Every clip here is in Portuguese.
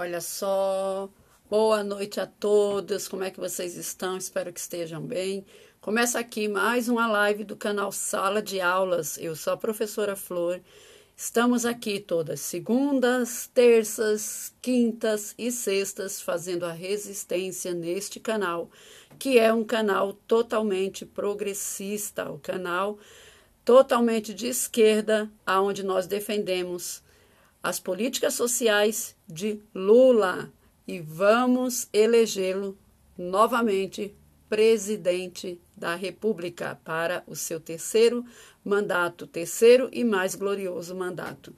Olha só, boa noite a todos, como é que vocês estão? Espero que estejam bem. Começa aqui mais uma live do canal Sala de Aulas. Eu sou a professora Flor. Estamos aqui todas segundas, terças, quintas e sextas fazendo a resistência neste canal, que é um canal totalmente progressista, o canal totalmente de esquerda, aonde nós defendemos as políticas sociais de Lula e vamos elegê-lo novamente presidente da República para o seu terceiro mandato, terceiro e mais glorioso mandato.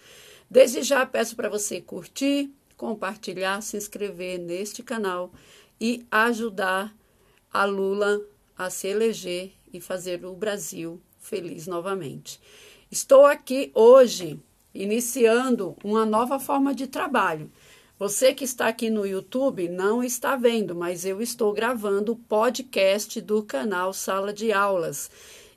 Desde já peço para você curtir, compartilhar, se inscrever neste canal e ajudar a Lula a se eleger e fazer o Brasil feliz novamente. Estou aqui hoje iniciando uma nova forma de trabalho. Você que está aqui no YouTube não está vendo, mas eu estou gravando o podcast do canal Sala de Aulas.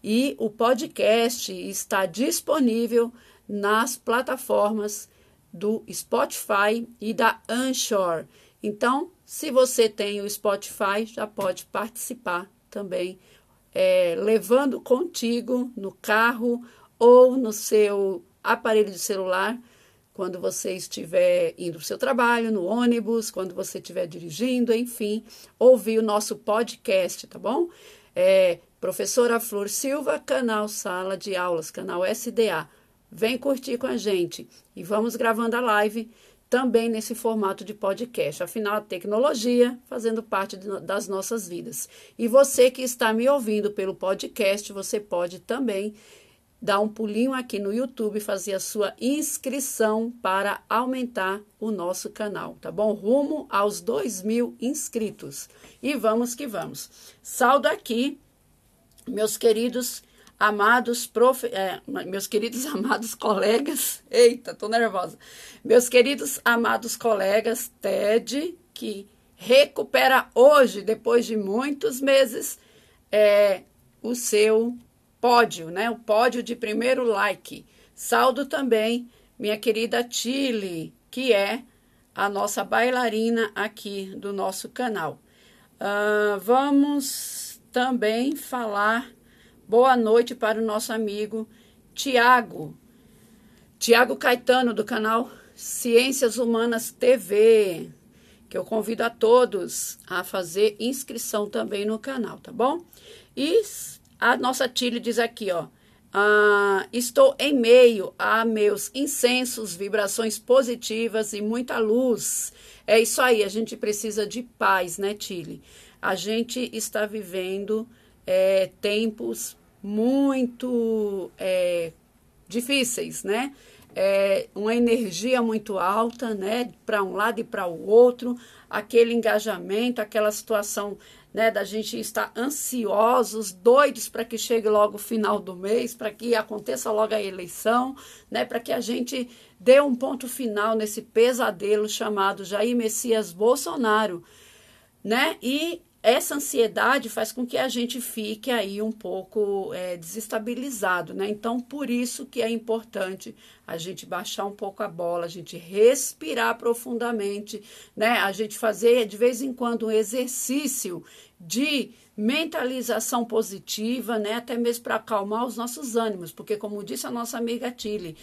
E o podcast está disponível nas plataformas do Spotify e da Anchor. Então, se você tem o Spotify, já pode participar também, é, levando contigo no carro ou no seu aparelho de celular quando você estiver indo para o seu trabalho, no ônibus, quando você estiver dirigindo, enfim, ouvir o nosso podcast, tá bom? É, Professora Flor Silva, canal Sala de Aulas, canal SDA. Vem curtir com a gente e vamos gravando a live também nesse formato de podcast. Afinal, a tecnologia fazendo parte de, das nossas vidas. E você que está me ouvindo pelo podcast, você pode também dar um pulinho aqui no YouTube fazer a sua inscrição para aumentar o nosso canal, tá bom? Rumo aos 2 mil inscritos. E vamos que vamos. Saldo aqui, meus queridos amados prof... É, meus queridos amados colegas, eita, tô nervosa. Meus queridos amados colegas TED, que recupera hoje, depois de muitos meses, é, o seu pódio, né? O pódio de primeiro like. Saldo também minha querida Chile, que é a nossa bailarina aqui do nosso canal. Uh, vamos também falar boa noite para o nosso amigo Tiago. Tiago Caetano, do canal Ciências Humanas TV, que eu convido a todos a fazer inscrição também no canal, tá bom? E a nossa Tilly diz aqui, ó. Ah, estou em meio a meus incensos, vibrações positivas e muita luz. É isso aí, a gente precisa de paz, né, Tilly? A gente está vivendo é, tempos muito é, difíceis, né? É, uma energia muito alta, né? Para um lado e para o outro, aquele engajamento, aquela situação né, da gente estar ansiosos, doidos para que chegue logo o final do mês, para que aconteça logo a eleição, né, para que a gente dê um ponto final nesse pesadelo chamado Jair Messias Bolsonaro, né? E essa ansiedade faz com que a gente fique aí um pouco é, desestabilizado, né? Então, por isso que é importante a gente baixar um pouco a bola, a gente respirar profundamente, né? A gente fazer de vez em quando um exercício de mentalização positiva, né? Até mesmo para acalmar os nossos ânimos, porque como disse a nossa amiga Tilly,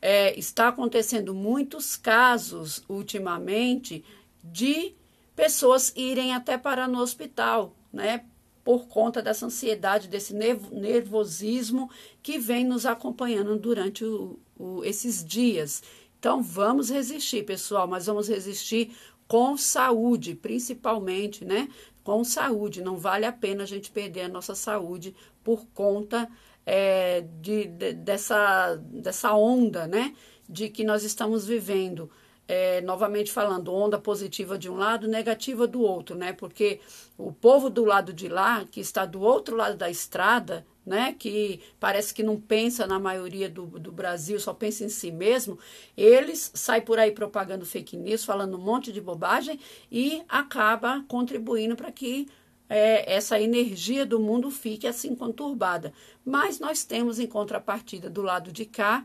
é, está acontecendo muitos casos ultimamente de pessoas irem até parar no hospital, né? Por conta dessa ansiedade, desse nervosismo que vem nos acompanhando durante o, o, esses dias. Então, vamos resistir, pessoal, mas vamos resistir com saúde, principalmente, né? Com saúde. Não vale a pena a gente perder a nossa saúde por conta é, de, de, dessa, dessa onda, né? De que nós estamos vivendo é, novamente falando, onda positiva de um lado, negativa do outro, né? Porque o povo do lado de lá, que está do outro lado da estrada, né? Que parece que não pensa na maioria do, do Brasil, só pensa em si mesmo, eles saem por aí propagando fake news, falando um monte de bobagem e acaba contribuindo para que é, essa energia do mundo fique assim conturbada. Mas nós temos em contrapartida do lado de cá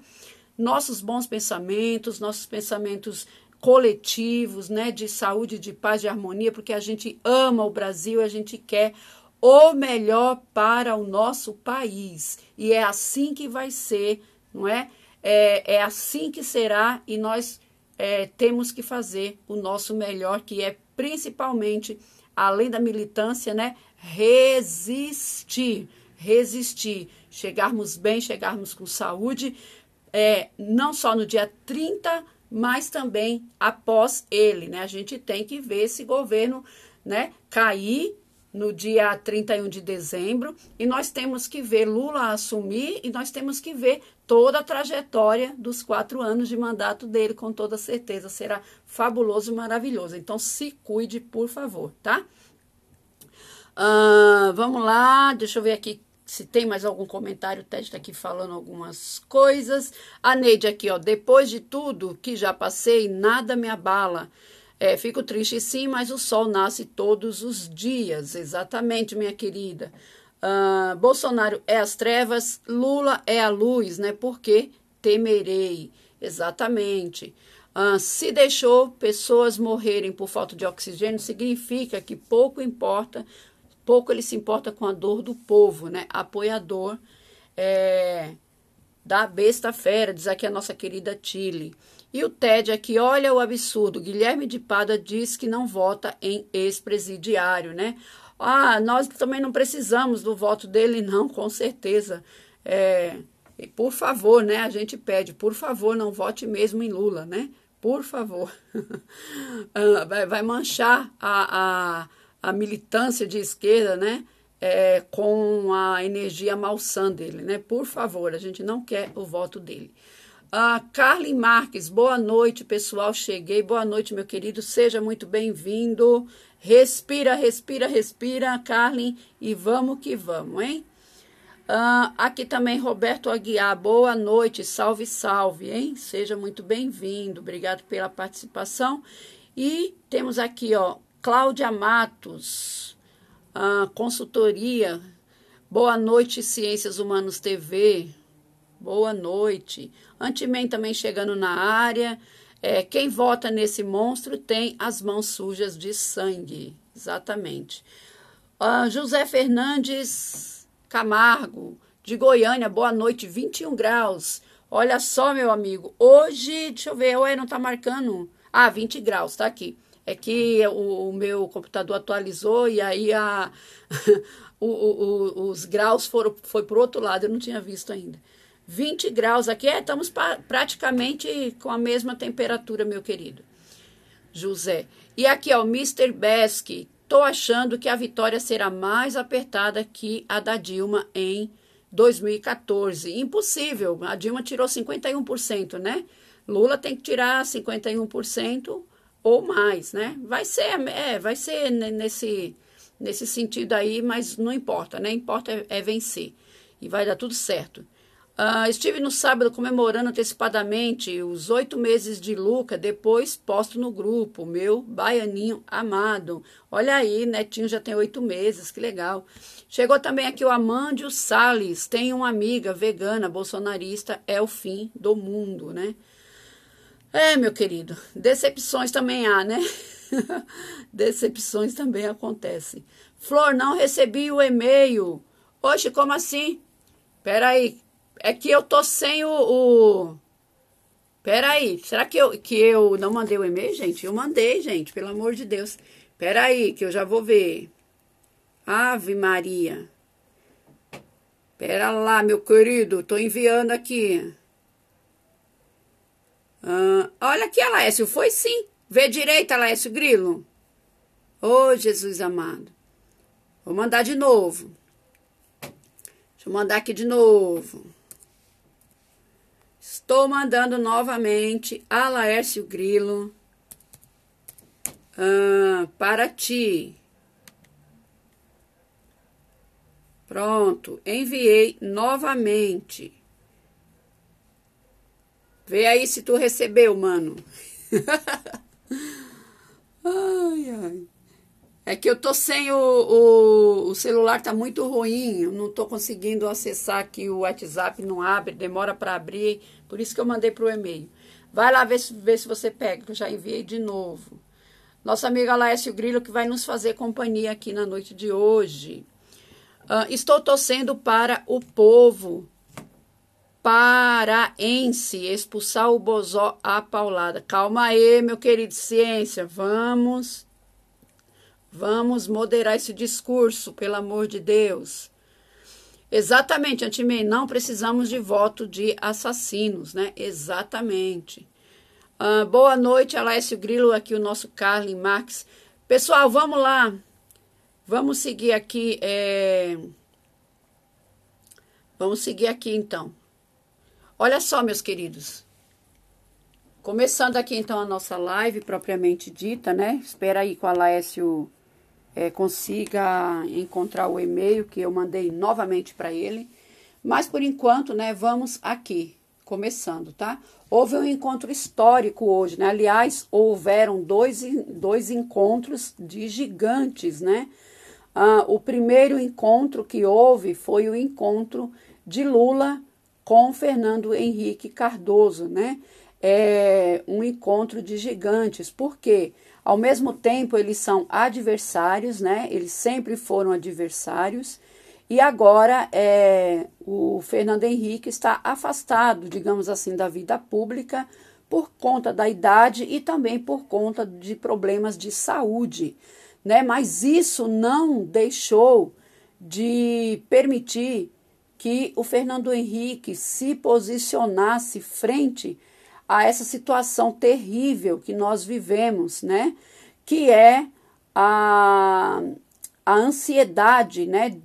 nossos bons pensamentos, nossos pensamentos coletivos, né, de saúde, de paz, de harmonia, porque a gente ama o Brasil, a gente quer o melhor para o nosso país. E é assim que vai ser, não é? É, é assim que será e nós é, temos que fazer o nosso melhor, que é principalmente, além da militância, né? Resistir, resistir, chegarmos bem, chegarmos com saúde, é, não só no dia 30, mas também após ele, né? A gente tem que ver esse governo, né, cair no dia 31 de dezembro e nós temos que ver Lula assumir e nós temos que ver toda a trajetória dos quatro anos de mandato dele, com toda certeza. Será fabuloso e maravilhoso. Então, se cuide, por favor, tá? Uh, vamos lá, deixa eu ver aqui se tem mais algum comentário. O Ted está aqui falando algumas coisas. A Neide aqui, ó. Depois de tudo que já passei, nada me abala. É, fico triste sim, mas o sol nasce todos os dias. Exatamente, minha querida. Uh, Bolsonaro é as trevas, Lula é a luz, né? Porque temerei. Exatamente. Uh, se deixou pessoas morrerem por falta de oxigênio, significa que pouco importa, pouco ele se importa com a dor do povo, né? Apoiador é, da besta fera, diz aqui a nossa querida Chile. E o TED aqui, olha o absurdo. Guilherme de Pada diz que não vota em ex-presidiário, né? Ah, nós também não precisamos do voto dele, não, com certeza. É, por favor, né? A gente pede, por favor, não vote mesmo em Lula, né? Por favor. Ah, vai, vai manchar a, a, a militância de esquerda, né? É, com a energia malsã dele, né? Por favor, a gente não quer o voto dele. Uh, Carly Marques, boa noite, pessoal. Cheguei. Boa noite, meu querido. Seja muito bem-vindo. Respira, respira, respira, Carly, e vamos que vamos, hein? Uh, aqui também Roberto Aguiar, boa noite, salve, salve, hein? Seja muito bem-vindo, obrigado pela participação. E temos aqui, ó, Cláudia Matos, consultoria, boa noite, Ciências Humanos TV, boa noite. Antimen também chegando na área. É, quem vota nesse monstro tem as mãos sujas de sangue. Exatamente. Uh, José Fernandes Camargo, de Goiânia, boa noite, 21 graus. Olha só, meu amigo, hoje, deixa eu ver, ué, não tá marcando. Ah, 20 graus, tá aqui. É que o, o meu computador atualizou e aí a, o, o, os graus foram foi para o outro lado, eu não tinha visto ainda. 20 graus aqui, é, estamos praticamente com a mesma temperatura, meu querido. José. E aqui, ó, o Mr. Besk. Tô achando que a vitória será mais apertada que a da Dilma em 2014. Impossível. A Dilma tirou 51%, né? Lula tem que tirar 51% ou mais, né? Vai ser, é, vai ser nesse, nesse sentido aí, mas não importa, né? Importa é, é vencer. E vai dar tudo certo. Uh, estive no sábado comemorando antecipadamente os oito meses de Luca, depois posto no grupo, meu baianinho amado. Olha aí, Netinho já tem oito meses, que legal. Chegou também aqui o Amândio Salles, tem uma amiga vegana, bolsonarista, é o fim do mundo, né? É, meu querido, decepções também há, né? decepções também acontecem. Flor, não recebi o e-mail. Oxe, como assim? Peraí, é que eu tô sem o. o... Peraí, será que eu, que eu não mandei o e-mail, gente? Eu mandei, gente, pelo amor de Deus. Peraí, que eu já vou ver. Ave Maria. Pera lá, meu querido, tô enviando aqui. Ah, olha aqui, Alaécio, foi sim. Vê direito, Alaécio Grilo. Ô, oh, Jesus amado. Vou mandar de novo. Deixa eu mandar aqui de novo. Estou mandando novamente a Laércio Grilo ah, para ti. Pronto, enviei novamente. Vê aí se tu recebeu, mano. ai, ai. É que eu tô sem o, o, o, celular, tá muito ruim. Eu não tô conseguindo acessar aqui o WhatsApp, não abre, demora para abrir. Por isso que eu mandei pro e-mail. Vai lá ver se, ver se você pega, que eu já enviei de novo. Nossa amiga Laércio Grilo, que vai nos fazer companhia aqui na noite de hoje. Uh, estou torcendo para o povo paraense expulsar o Bozó a paulada. Calma aí, meu querido ciência, vamos vamos moderar esse discurso, pelo amor de Deus. Exatamente, Antimei, não precisamos de voto de assassinos, né? Exatamente. Uh, boa noite, Alessio Grilo, aqui o nosso Carlin Marques. Pessoal, vamos lá. Vamos seguir aqui. É... Vamos seguir aqui então. Olha só, meus queridos. Começando aqui então a nossa live propriamente dita, né? Espera aí que o Alessio é, consiga encontrar o e-mail que eu mandei novamente para ele. Mas por enquanto, né, vamos aqui, começando, tá? Houve um encontro histórico hoje, né? Aliás, houveram dois, dois encontros de gigantes, né? Ah, o primeiro encontro que houve foi o encontro de Lula com Fernando Henrique Cardoso, né? É um encontro de gigantes, porque ao mesmo tempo eles são adversários, né? Eles sempre foram adversários. E agora é, o Fernando Henrique está afastado, digamos assim, da vida pública por conta da idade e também por conta de problemas de saúde, né? Mas isso não deixou de permitir que o Fernando Henrique se posicionasse frente a essa situação terrível que nós vivemos, né? Que é a, a ansiedade, né?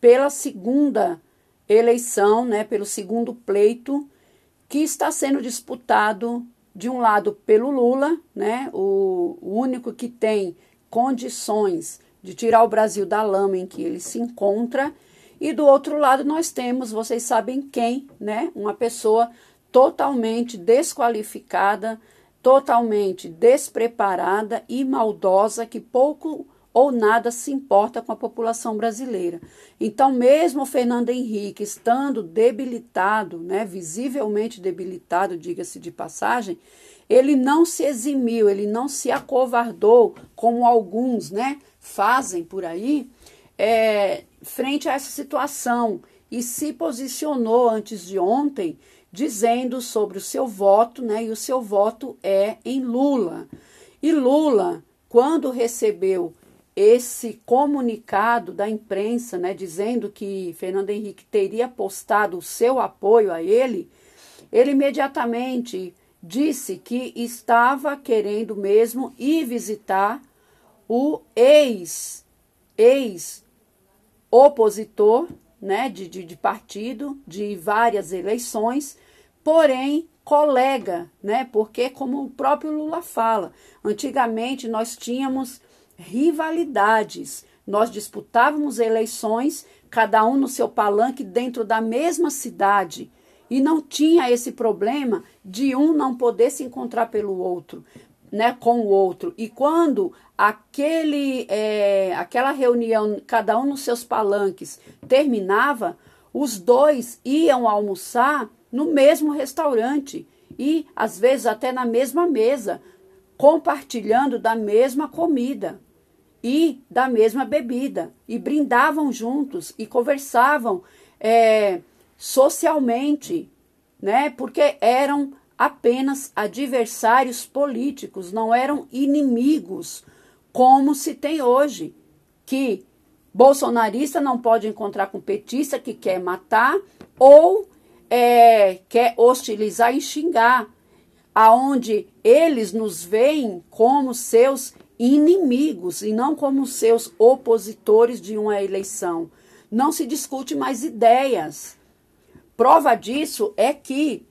Pela segunda eleição, né? Pelo segundo pleito que está sendo disputado de um lado pelo Lula, né? O, o único que tem condições de tirar o Brasil da lama em que ele se encontra e do outro lado nós temos, vocês sabem quem, né? Uma pessoa totalmente desqualificada, totalmente despreparada e maldosa que pouco ou nada se importa com a população brasileira. Então, mesmo o Fernando Henrique estando debilitado, né, visivelmente debilitado, diga-se de passagem, ele não se eximiu, ele não se acovardou, como alguns né, fazem por aí, é, frente a essa situação e se posicionou antes de ontem dizendo sobre o seu voto, né? E o seu voto é em Lula. E Lula, quando recebeu esse comunicado da imprensa, né, dizendo que Fernando Henrique teria postado o seu apoio a ele, ele imediatamente disse que estava querendo mesmo ir visitar o ex ex opositor né, de, de, de partido, de várias eleições, porém colega, né? Porque como o próprio Lula fala, antigamente nós tínhamos rivalidades, nós disputávamos eleições, cada um no seu palanque dentro da mesma cidade. E não tinha esse problema de um não poder se encontrar pelo outro né, com o outro. E quando aquele, é, aquela reunião, cada um nos seus palanques, terminava, os dois iam almoçar no mesmo restaurante e às vezes até na mesma mesa, compartilhando da mesma comida e da mesma bebida e brindavam juntos e conversavam é, socialmente, né? Porque eram apenas adversários políticos, não eram inimigos, como se tem hoje, que bolsonarista não pode encontrar com petista que quer matar ou é, quer hostilizar e xingar, aonde eles nos veem como seus inimigos e não como seus opositores de uma eleição. Não se discute mais ideias. Prova disso é que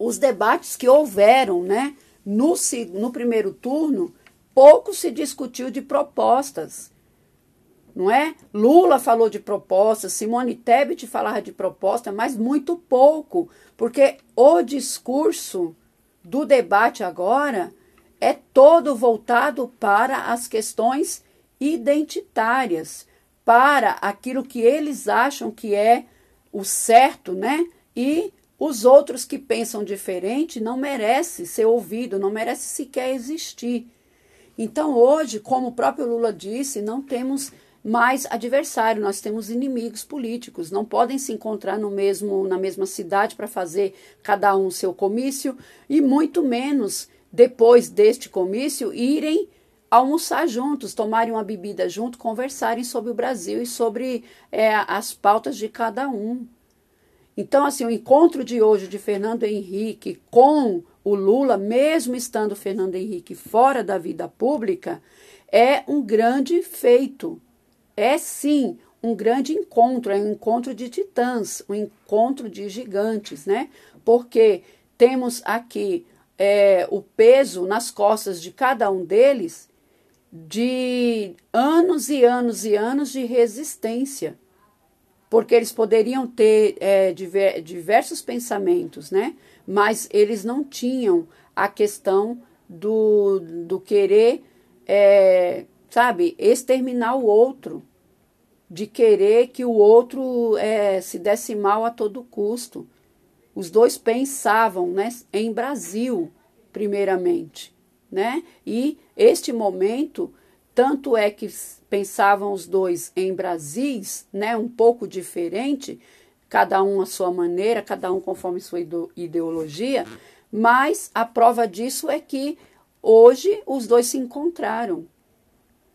os debates que houveram né, no, no primeiro turno, pouco se discutiu de propostas. Não é? Lula falou de propostas, Simone Tebet falava de proposta, mas muito pouco, porque o discurso do debate agora é todo voltado para as questões identitárias, para aquilo que eles acham que é o certo, né? E os outros que pensam diferente não merecem ser ouvido, não merecem sequer existir. Então, hoje, como o próprio Lula disse, não temos mais adversário, nós temos inimigos políticos, não podem se encontrar no mesmo na mesma cidade para fazer cada um seu comício e muito menos depois deste comício irem almoçar juntos, tomarem uma bebida junto, conversarem sobre o Brasil e sobre é, as pautas de cada um. Então, assim, o encontro de hoje de Fernando Henrique com o Lula, mesmo estando Fernando Henrique fora da vida pública, é um grande feito. É sim um grande encontro, é um encontro de titãs, um encontro de gigantes, né? Porque temos aqui é, o peso nas costas de cada um deles de anos e anos e anos de resistência, porque eles poderiam ter é, diver, diversos pensamentos, né? Mas eles não tinham a questão do, do querer, é, sabe, exterminar o outro, de querer que o outro é, se desse mal a todo custo. Os dois pensavam né, em Brasil, primeiramente né? E este momento, tanto é que pensavam os dois em Brasis, né? Um pouco diferente, cada um à sua maneira, cada um conforme sua ideologia, mas a prova disso é que hoje os dois se encontraram,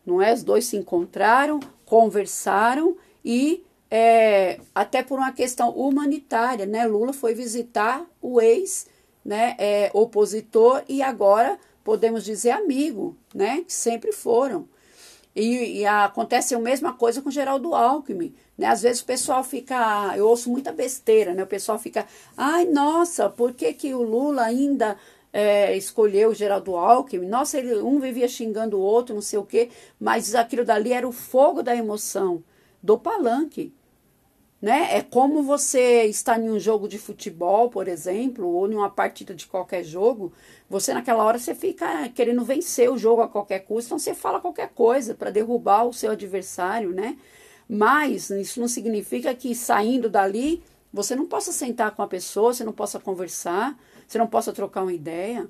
não é? Os dois se encontraram, conversaram e é, até por uma questão humanitária, né? Lula foi visitar o ex, né? É, opositor e agora podemos dizer amigo, né? Que sempre foram. E, e acontece a mesma coisa com Geraldo Alckmin. Né? Às vezes o pessoal fica. Eu ouço muita besteira, né? O pessoal fica. Ai, nossa, por que, que o Lula ainda é, escolheu o Geraldo Alckmin? Nossa, ele, um vivia xingando o outro, não sei o quê. Mas aquilo dali era o fogo da emoção, do palanque né? É como você está em um jogo de futebol, por exemplo, ou em uma partida de qualquer jogo, você naquela hora você fica querendo vencer o jogo a qualquer custo, então você fala qualquer coisa para derrubar o seu adversário, né? Mas isso não significa que saindo dali você não possa sentar com a pessoa, você não possa conversar, você não possa trocar uma ideia.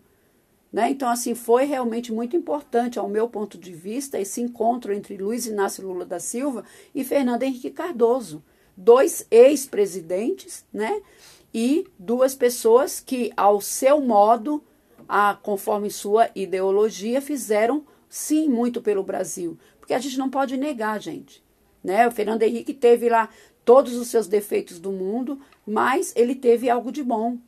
Né? Então, assim, foi realmente muito importante, ao meu ponto de vista, esse encontro entre Luiz Inácio Lula da Silva e Fernando Henrique Cardoso dois ex-presidentes, né? E duas pessoas que, ao seu modo, a, conforme sua ideologia, fizeram sim muito pelo Brasil. Porque a gente não pode negar, gente. Né? O Fernando Henrique teve lá todos os seus defeitos do mundo, mas ele teve algo de bom.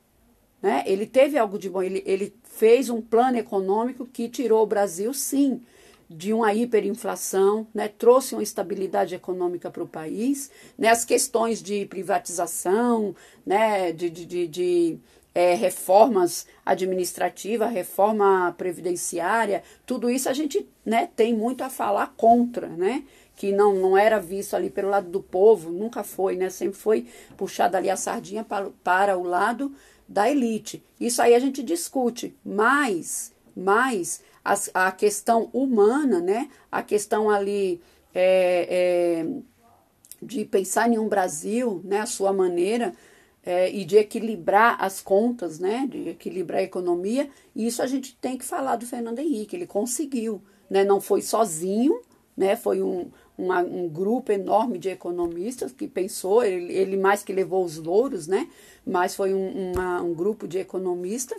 Né? Ele teve algo de bom. Ele, ele fez um plano econômico que tirou o Brasil, sim, de uma hiperinflação, né, trouxe uma estabilidade econômica para o país, né, as questões de privatização, né, de, de, de, de é, reformas administrativas, reforma previdenciária, tudo isso a gente né, tem muito a falar contra, né? que não, não era visto ali pelo lado do povo, nunca foi, né? Sempre foi puxada ali a sardinha para, para o lado da elite. Isso aí a gente discute, mas, mas a, a questão humana, né? A questão ali é, é, de pensar em um Brasil, né? A sua maneira é, e de equilibrar as contas, né? De equilibrar a economia. E isso a gente tem que falar do Fernando Henrique. Ele conseguiu, né? Não foi sozinho, né? Foi um, uma, um grupo enorme de economistas que pensou, ele, ele, mais que levou os louros, né? Mas foi um, uma, um grupo de economistas.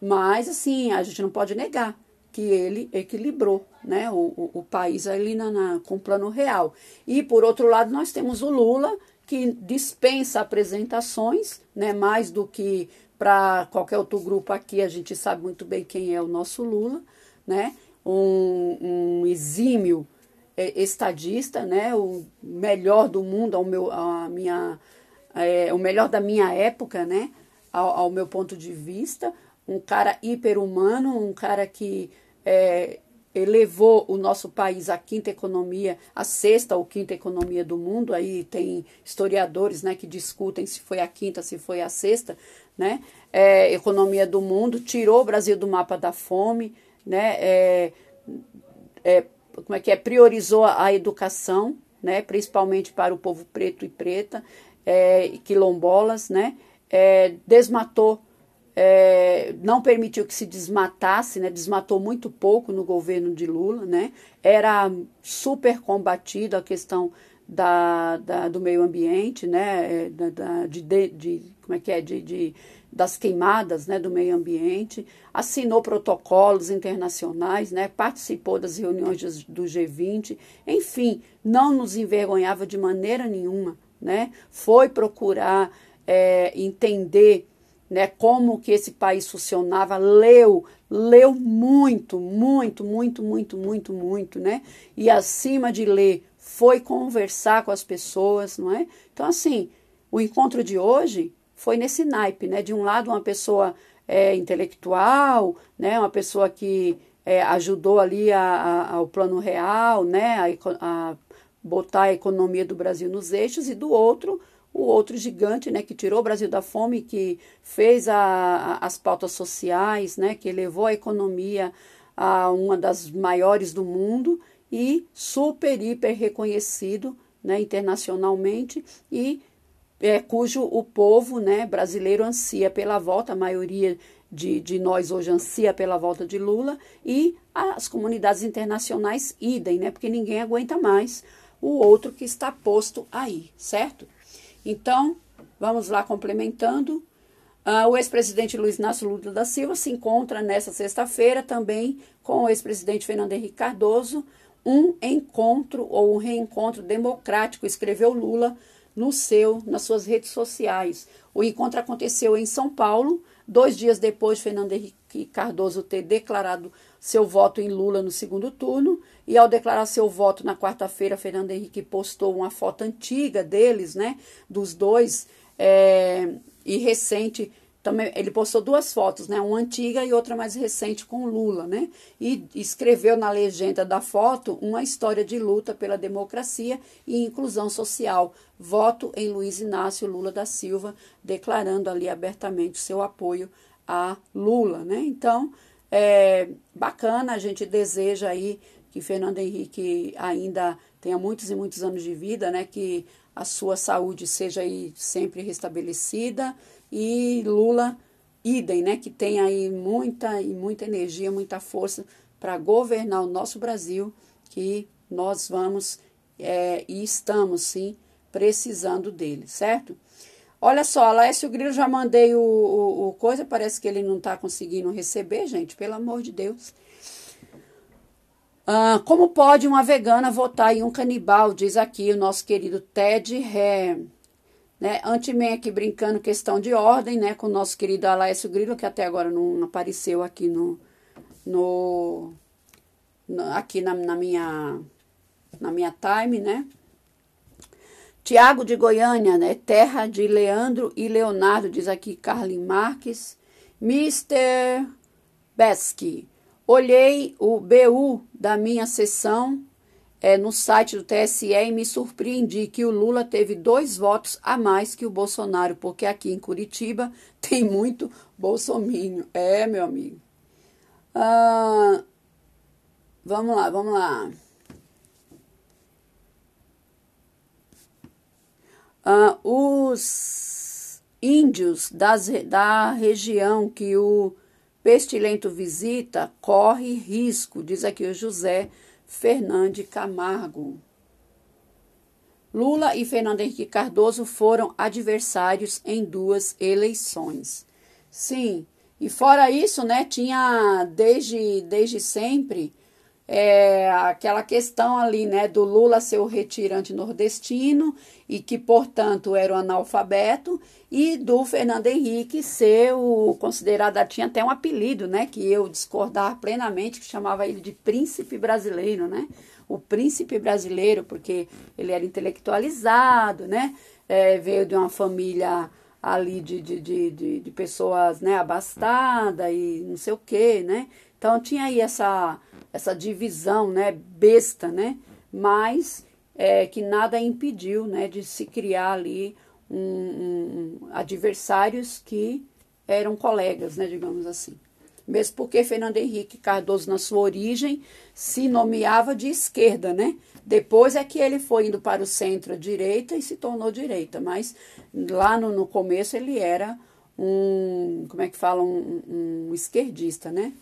Mas, assim, a gente não pode negar que ele equilibrou né, o, o, o país ali na, na, com o plano real. E, por outro lado, nós temos o Lula, que dispensa apresentações, né, mais do que para qualquer outro grupo aqui, a gente sabe muito bem quem é o nosso Lula, né, um, um exímio é, estadista, né, o melhor do mundo, ao meu, a minha, é, o melhor da minha época, né, ao, ao meu ponto de vista, um cara hiper-humano, um cara que é, elevou o nosso país à quinta economia, à sexta ou quinta economia do mundo. Aí tem historiadores né, que discutem se foi a quinta, se foi a sexta, né? É, economia do mundo, tirou o Brasil do mapa da fome, né? É, é, como é que é? Priorizou a educação, né? Principalmente para o povo preto e preta, é, quilombolas, né? é, desmatou, é, não permitiu que se desmatasse, né? Desmatou muito pouco no governo de Lula, né? Era super combatido a questão da, da, do meio ambiente, né, é, da, da de, de, como é que é, de, de, das queimadas, né, do meio ambiente, assinou protocolos internacionais, né, participou das reuniões do G20, enfim, não nos envergonhava de maneira nenhuma, né, foi procurar é, entender né, como que esse país funcionava, leu, leu muito, muito, muito, muito, muito, muito, né? E acima de ler, foi conversar com as pessoas, não é? Então, assim, o encontro de hoje foi nesse naipe, né? De um lado, uma pessoa é, intelectual, né? Uma pessoa que é, ajudou ali a, a, ao plano real, né? A, a, botar a economia do Brasil nos eixos, e do outro, o outro gigante, né? Que tirou o Brasil da fome, que fez a, as pautas sociais, né? Que levou a economia a uma das maiores do mundo e super, hiper reconhecido né, internacionalmente e é, cujo o povo né, brasileiro ansia pela volta, a maioria de, de nós hoje ansia pela volta de Lula e as comunidades internacionais idem, né, porque ninguém aguenta mais o outro que está posto aí, certo? Então, vamos lá complementando. Uh, o ex-presidente Luiz Inácio Lula da Silva se encontra nessa sexta-feira também com o ex-presidente Fernando Henrique Cardoso um encontro ou um reencontro democrático, escreveu Lula no seu, nas suas redes sociais. O encontro aconteceu em São Paulo, dois dias depois de Fernando Henrique Cardoso ter declarado seu voto em Lula no segundo turno, e ao declarar seu voto na quarta-feira, Fernando Henrique postou uma foto antiga deles, né, dos dois, é, e recente, também ele postou duas fotos, né? Uma antiga e outra mais recente com Lula, né? E escreveu na legenda da foto uma história de luta pela democracia e inclusão social. Voto em Luiz Inácio Lula da Silva, declarando ali abertamente seu apoio a Lula, né? Então, é bacana, a gente deseja aí que Fernando Henrique ainda tenha muitos e muitos anos de vida, né? Que a sua saúde seja aí sempre restabelecida e Lula, idem, né, que tem aí muita e muita energia, muita força para governar o nosso Brasil, que nós vamos é, e estamos sim precisando dele, certo? Olha só, Laércio Grilo já mandei o, o, o coisa, parece que ele não está conseguindo receber, gente, pelo amor de Deus. Ah, como pode uma vegana votar em um canibal? Diz aqui o nosso querido Ted Ré. Né? Antemen aqui brincando questão de ordem, né? Com o nosso querido Alaécio Grilo, que até agora não apareceu aqui no, no, no aqui na, na, minha na minha time, né? Tiago de Goiânia, né? Terra de Leandro e Leonardo, diz aqui Carlin Marques. Mr. Besky, olhei o BU da minha sessão é, no site do TSE e me surpreendi que o Lula teve dois votos a mais que o Bolsonaro, porque aqui em Curitiba tem muito bolsominho. É, meu amigo. Ah, vamos lá, vamos lá. Ah, os índios das, da região que o pestilento visita corre risco, diz aqui o José Fernande Camargo. Lula e Fernando Henrique Cardoso foram adversários em duas eleições. Sim, e fora isso, né, tinha desde, desde sempre é, aquela questão ali, né, do Lula ser o retirante nordestino e que, portanto, era o analfabeto, e do Fernando Henrique ser o considerado, tinha até um apelido, né, que eu discordar plenamente, que chamava ele de príncipe brasileiro, né, o príncipe brasileiro, porque ele era intelectualizado, né, é, veio de uma família ali de, de, de, de, de pessoas, né, abastada e não sei o quê, né, então tinha aí essa essa divisão né, besta, né, mas é, que nada impediu né, de se criar ali um, um, adversários que eram colegas, né, digamos assim. Mesmo porque Fernando Henrique Cardoso, na sua origem, se nomeava de esquerda, né? Depois é que ele foi indo para o centro-direita e se tornou direita, mas lá no, no começo ele era um, como é que fala, um, um esquerdista, né?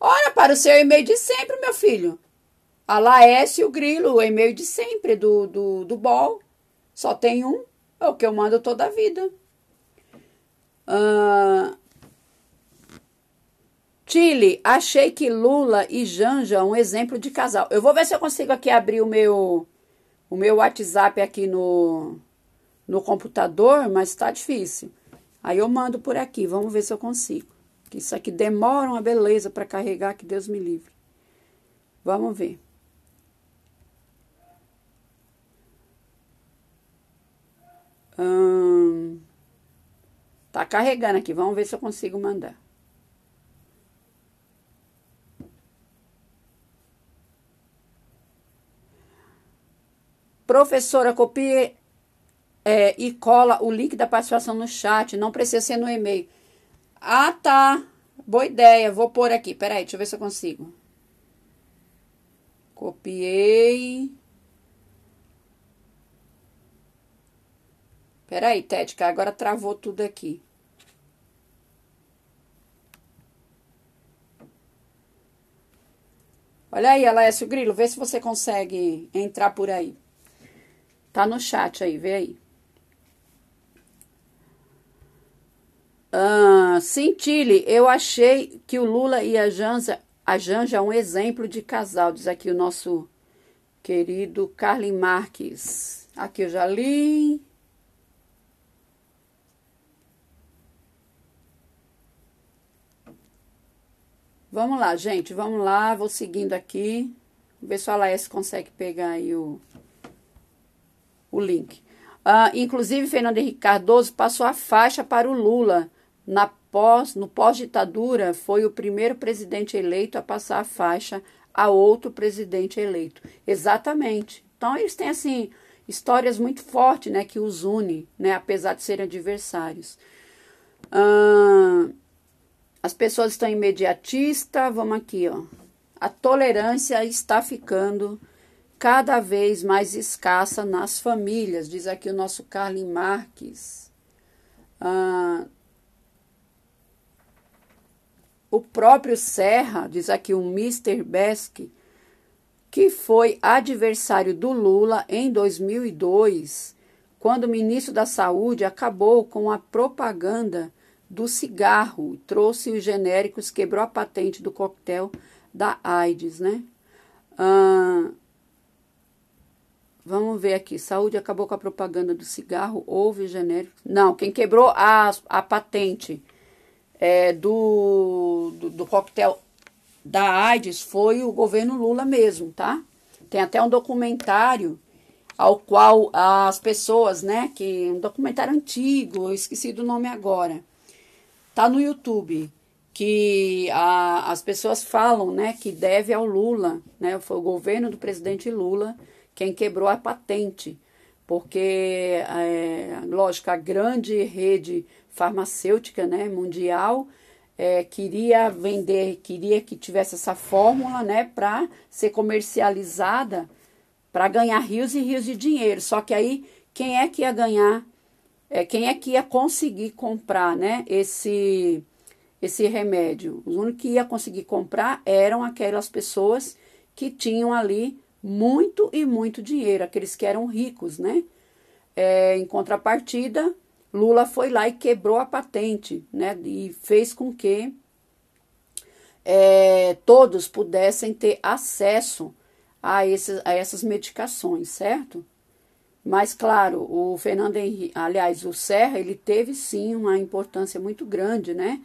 Ora, para o seu e-mail de sempre, meu filho. A Laércio Grilo, o e-mail de sempre do, do, do BOL. Só tem um, é o que eu mando toda a vida. Uh, Chile, achei que Lula e Janja um exemplo de casal. Eu vou ver se eu consigo aqui abrir o meu o meu WhatsApp aqui no no computador, mas está difícil. Aí eu mando por aqui, vamos ver se eu consigo. Que isso aqui demora uma beleza para carregar, que Deus me livre. Vamos ver. Hum, tá carregando aqui, vamos ver se eu consigo mandar. Professora, copie é, e cola o link da participação no chat. Não precisa ser no e-mail. Ah, tá. Boa ideia. Vou pôr aqui. Peraí, deixa eu ver se eu consigo. Copiei. Peraí, Tética, agora travou tudo aqui. Olha aí, Alessio Grilo, vê se você consegue entrar por aí. Tá no chat aí, vê aí. Ah, sim, Tilly, eu achei que o Lula e a Janja, a Janja é um exemplo de casal, diz aqui o nosso querido Carlin Marques. Aqui eu já li. Vamos lá, gente, vamos lá, vou seguindo aqui. Ver se a Laes consegue pegar aí o o link. Uh, inclusive, Fernando Henrique Cardoso passou a faixa para o Lula. Na pós, no pós-ditadura, foi o primeiro presidente eleito a passar a faixa a outro presidente eleito. Exatamente. Então, eles têm, assim, histórias muito fortes, né, que os une, né, apesar de serem adversários. Uh, as pessoas estão imediatistas, vamos aqui, ó. A tolerância está ficando cada vez mais escassa nas famílias, diz aqui o nosso Carlin Marques. Ah, o próprio Serra, diz aqui o Mr. Besk, que foi adversário do Lula em 2002, quando o ministro da Saúde acabou com a propaganda do cigarro, trouxe os genéricos, quebrou a patente do coquetel da AIDS, né? Ah, Vamos ver aqui. Saúde acabou com a propaganda do cigarro, houve genérico. Não, quem quebrou a, a patente é, do, do, do coquetel da AIDS foi o governo Lula mesmo, tá? Tem até um documentário ao qual as pessoas, né, que um documentário antigo, eu esqueci do nome agora, tá no YouTube, que a, as pessoas falam, né, que deve ao Lula, né, foi o governo do presidente Lula quem quebrou a patente, porque, é, lógico, a grande rede farmacêutica né, mundial é, queria vender, queria que tivesse essa fórmula né, para ser comercializada, para ganhar rios e rios de dinheiro. Só que aí, quem é que ia ganhar, é, quem é que ia conseguir comprar né, esse, esse remédio? Os únicos que ia conseguir comprar eram aquelas pessoas que tinham ali muito e muito dinheiro, aqueles que eram ricos, né? É, em contrapartida, Lula foi lá e quebrou a patente, né? E fez com que é, todos pudessem ter acesso a, esses, a essas medicações, certo? Mas, claro, o Fernando Henrique, aliás, o Serra, ele teve sim uma importância muito grande, né?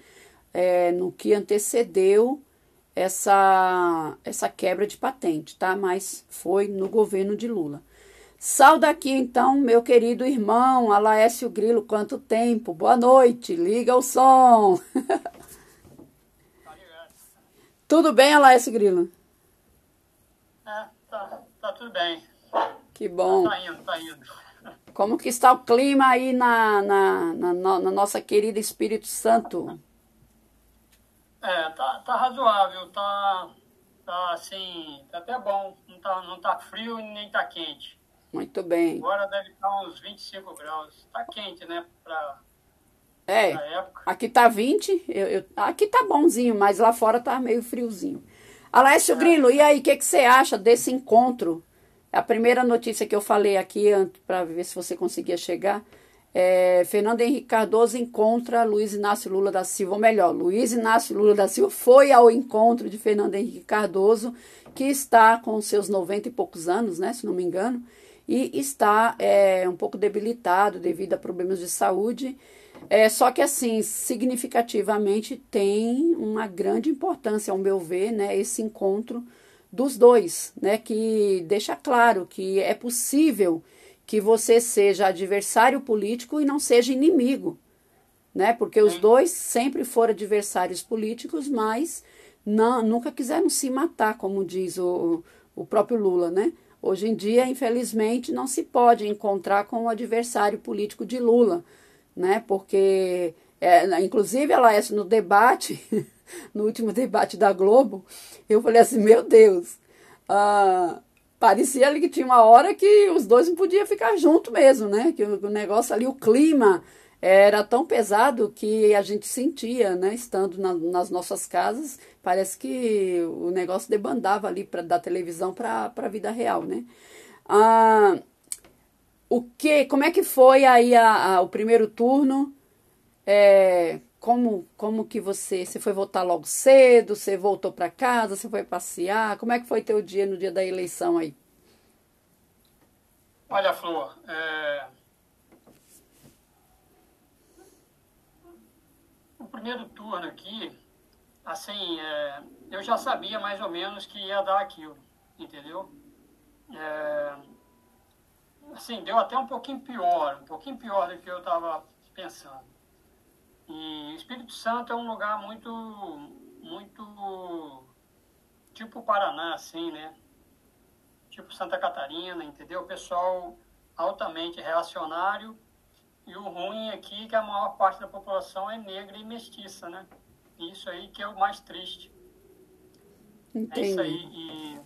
É, no que antecedeu essa, essa quebra de patente, tá? Mas foi no governo de Lula. Salve aqui então, meu querido irmão Alaécio Grilo, quanto tempo? Boa noite, liga o som. tudo bem, Alaécio Grilo? É, tá, tá tudo bem. Que bom. Tá indo, tá indo. Como que está o clima aí na, na, na, na nossa querida Espírito Santo? É, tá, tá razoável, tá, tá assim, tá até bom. Não tá, não tá frio nem tá quente. Muito bem. Agora deve estar uns 25 graus. Tá quente, né? Pra, é, pra época. aqui tá 20, eu, eu, aqui tá bonzinho, mas lá fora tá meio friozinho. Alessio é. Grilo, e aí, o que, que você acha desse encontro? A primeira notícia que eu falei aqui, para ver se você conseguia chegar, é, Fernando Henrique Cardoso encontra Luiz Inácio Lula da Silva, ou melhor, Luiz Inácio Lula da Silva foi ao encontro de Fernando Henrique Cardoso, que está com seus 90 e poucos anos, né, se não me engano, e está é, um pouco debilitado devido a problemas de saúde. É, só que, assim, significativamente tem uma grande importância, ao meu ver, né, esse encontro dos dois, né, que deixa claro que é possível que você seja adversário político e não seja inimigo, né, porque os dois sempre foram adversários políticos, mas não, nunca quiseram se matar, como diz o, o próprio Lula, né. Hoje em dia, infelizmente, não se pode encontrar com o adversário político de Lula, né? Porque, é, inclusive, ela é no debate, no último debate da Globo, eu falei assim, meu Deus, ah, parecia ali que tinha uma hora que os dois não podiam ficar juntos mesmo, né? Que o, o negócio ali, o clima era tão pesado que a gente sentia, né? Estando na, nas nossas casas, parece que o negócio debandava ali pra, da televisão para a vida real, né? Ah, o que, como é que foi aí a, a, o primeiro turno? É, como, como que você, você foi votar logo cedo? Você voltou para casa? Você foi passear? Como é que foi teu dia no dia da eleição aí? Olha, Flor, é, primeiro turno aqui, assim, é, eu já sabia mais ou menos que ia dar aquilo, entendeu? É, assim, deu até um pouquinho pior, um pouquinho pior do que eu estava pensando. E Espírito Santo é um lugar muito, muito tipo Paraná, assim, né? Tipo Santa Catarina, entendeu? O pessoal altamente reacionário e o ruim aqui é que a maior parte da população é negra e mestiça, né? Isso aí que é o mais triste. Entendi. É isso aí. E,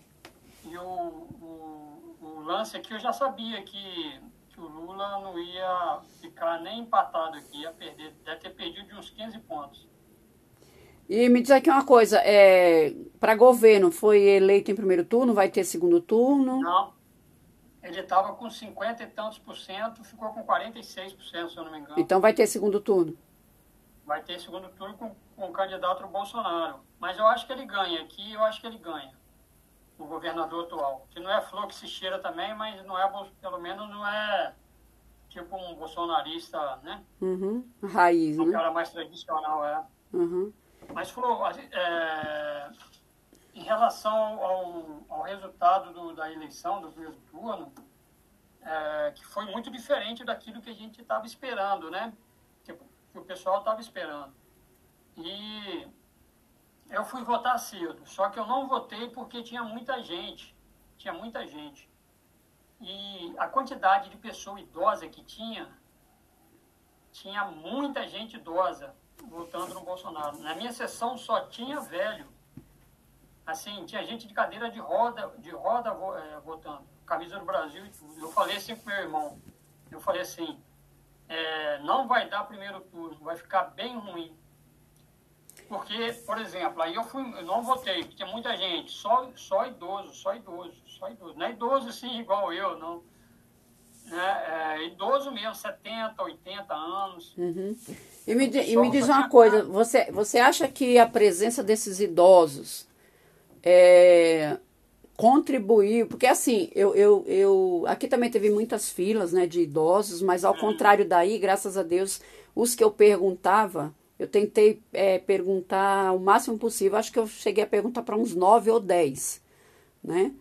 e o, o, o, lance aqui eu já sabia que, que o Lula não ia ficar nem empatado aqui, ia perder, deve ter perdido de uns 15 pontos. E me diz aqui uma coisa, é, para governo foi eleito em primeiro turno, vai ter segundo turno? Não, ele estava com 50 e tantos por cento, ficou com 46%, se eu não me engano. Então vai ter segundo turno? Vai ter segundo turno com, com o candidato Bolsonaro. Mas eu acho que ele ganha aqui, eu acho que ele ganha. O governador atual. Que não é flor que se cheira também, mas não é, pelo menos não é tipo um bolsonarista, né? Uhum. Raiz, um né? Um cara mais tradicional, é. Uhum. Mas, Flor, é, em relação ao, ao resultado do, da eleição, do primeiro turno, é, que foi muito diferente daquilo que a gente estava esperando, né? Que, o pessoal estava esperando. E eu fui votar cedo, só que eu não votei porque tinha muita gente, tinha muita gente. E a quantidade de pessoa idosa que tinha, tinha muita gente idosa votando no Bolsonaro. Na minha sessão só tinha velho assim, tinha gente de cadeira de roda, de roda é, votando, camisa do Brasil e tudo. Eu falei assim pro meu irmão, eu falei assim, é, não vai dar primeiro turno, vai ficar bem ruim. Porque, por exemplo, aí eu fui, eu não votei, porque tinha muita gente, só, só idoso, só idoso, só idoso. Não é idoso assim igual eu, não. Né? É, idoso mesmo, 70, 80 anos. Uhum. E me, e me diz uma coisa, você, você acha que a presença desses idosos é, contribuir, porque assim, eu, eu, eu aqui também teve muitas filas né, de idosos, mas ao contrário daí, graças a Deus, os que eu perguntava, eu tentei é, perguntar o máximo possível, acho que eu cheguei a perguntar para uns nove ou dez, né?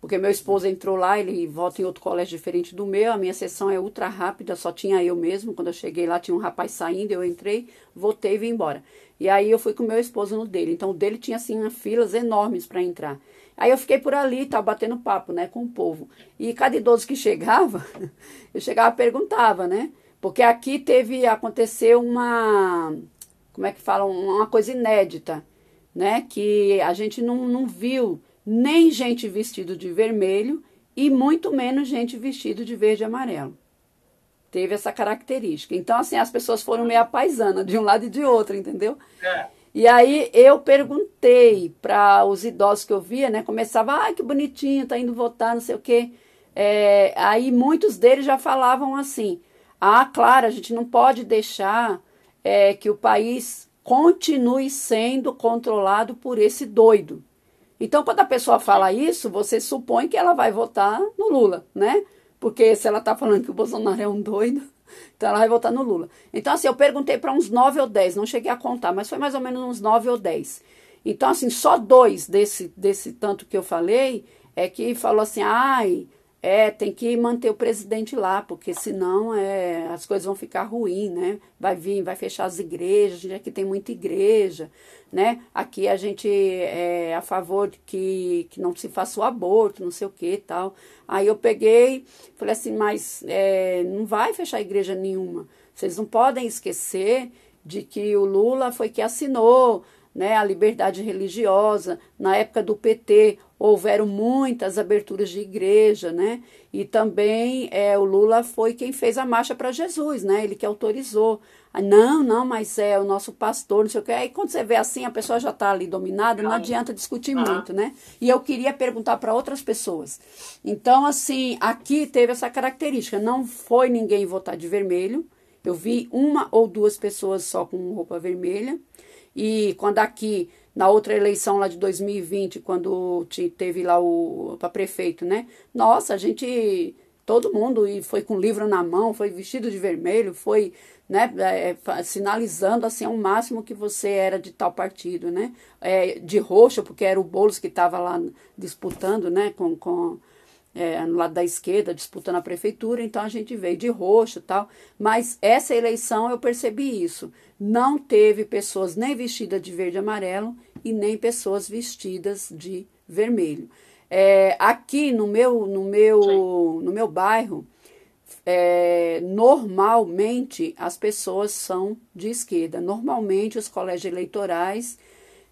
Porque meu esposo entrou lá, ele volta em outro colégio diferente do meu, a minha sessão é ultra rápida, só tinha eu mesmo. Quando eu cheguei lá, tinha um rapaz saindo, eu entrei, voltei e vim embora. E aí eu fui com meu esposo no dele. Então o dele tinha assim filas enormes para entrar. Aí eu fiquei por ali, tava batendo papo, né, com o povo. E cada idoso que chegava, eu chegava e perguntava, né? Porque aqui teve, aconteceu uma, como é que fala, uma coisa inédita. né? Que a gente não, não viu nem gente vestido de vermelho e muito menos gente vestido de verde e amarelo. Teve essa característica. Então, assim, as pessoas foram meio paisana de um lado e de outro, entendeu? É. E aí eu perguntei para os idosos que eu via, né? Começava, ai, que bonitinho, tá indo votar, não sei o quê. É, aí muitos deles já falavam assim: ah, claro, a gente não pode deixar é, que o país continue sendo controlado por esse doido. Então, quando a pessoa fala isso, você supõe que ela vai votar no Lula, né? Porque se ela está falando que o Bolsonaro é um doido, então ela vai votar no Lula. Então, assim, eu perguntei para uns 9 ou 10, não cheguei a contar, mas foi mais ou menos uns 9 ou 10. Então, assim, só dois desse, desse tanto que eu falei é que falou assim, ai, é, tem que manter o presidente lá, porque senão é, as coisas vão ficar ruins, né? Vai vir, vai fechar as igrejas, a gente aqui tem muita igreja, né? Aqui a gente é a favor de que, que não se faça o aborto, não sei o que e tal. Aí eu peguei, falei assim, mas é, não vai fechar igreja nenhuma. Vocês não podem esquecer de que o Lula foi que assinou né, a liberdade religiosa. Na época do PT houveram muitas aberturas de igreja, né? E também é, o Lula foi quem fez a marcha para Jesus, né? Ele que autorizou. Ah, não, não, mas é o nosso pastor, não sei o que. Aí quando você vê assim, a pessoa já está ali dominada, não adianta discutir muito, né? E eu queria perguntar para outras pessoas. Então, assim, aqui teve essa característica. Não foi ninguém votar de vermelho. Eu vi uma ou duas pessoas só com roupa vermelha. E quando aqui, na outra eleição lá de 2020, quando teve lá o para prefeito, né? Nossa, a gente todo mundo e foi com livro na mão, foi vestido de vermelho, foi né, é, sinalizando assim ao máximo que você era de tal partido, né? É, de roxo, porque era o Boulos que estava lá disputando, né, com, com é, no lado da esquerda, disputando a prefeitura, então a gente veio de roxo tal. Mas essa eleição eu percebi isso. Não teve pessoas nem vestidas de verde e amarelo e nem pessoas vestidas de vermelho. É, aqui no meu, no meu, no meu bairro, é, normalmente as pessoas são de esquerda. Normalmente os colégios eleitorais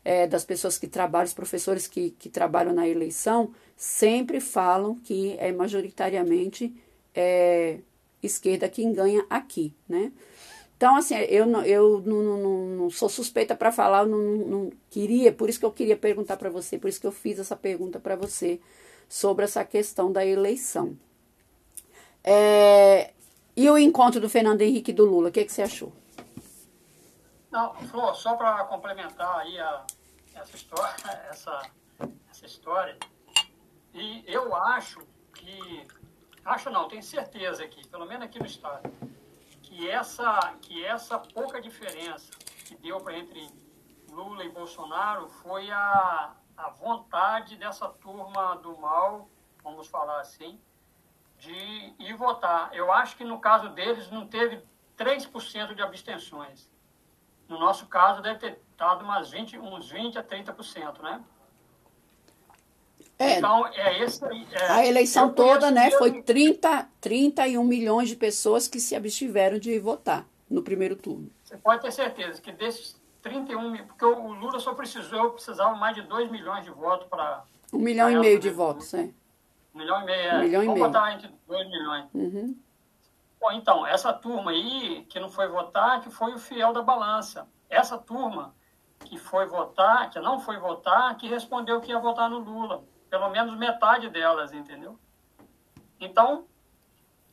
é, das pessoas que trabalham, os professores que, que trabalham na eleição, sempre falam que é majoritariamente é, esquerda quem ganha aqui, né? Então, assim, eu, não, eu não, não, não sou suspeita para falar, eu não, não, queria, por isso que eu queria perguntar para você, por isso que eu fiz essa pergunta para você sobre essa questão da eleição. É, e o encontro do Fernando Henrique e do Lula, o que, que você achou? Não, Flor, só para complementar aí a, essa história, essa, essa história, e eu acho que, acho não, tenho certeza aqui, pelo menos aqui no estado, que essa, que essa pouca diferença que deu para entre Lula e Bolsonaro foi a, a vontade dessa turma do mal, vamos falar assim, de ir votar. Eu acho que no caso deles não teve 3% de abstenções. No nosso caso, deve ter dado umas 20, uns 20 a 30%, né? É, então, é esse é, A eleição toda, né, foi 30, 31 milhões de pessoas que se abstiveram de votar no primeiro turno. Você pode ter certeza que desses 31 porque o Lula só precisou, precisava mais de 2 milhões de votos para... Um milhão e meio de votos, é. Um milhão e meio, é. Um milhão e Vamos meio. botar entre 2 milhões. Uhum. Bom, então, essa turma aí que não foi votar, que foi o fiel da balança. Essa turma que foi votar, que não foi votar, que respondeu que ia votar no Lula. Pelo menos metade delas, entendeu? Então,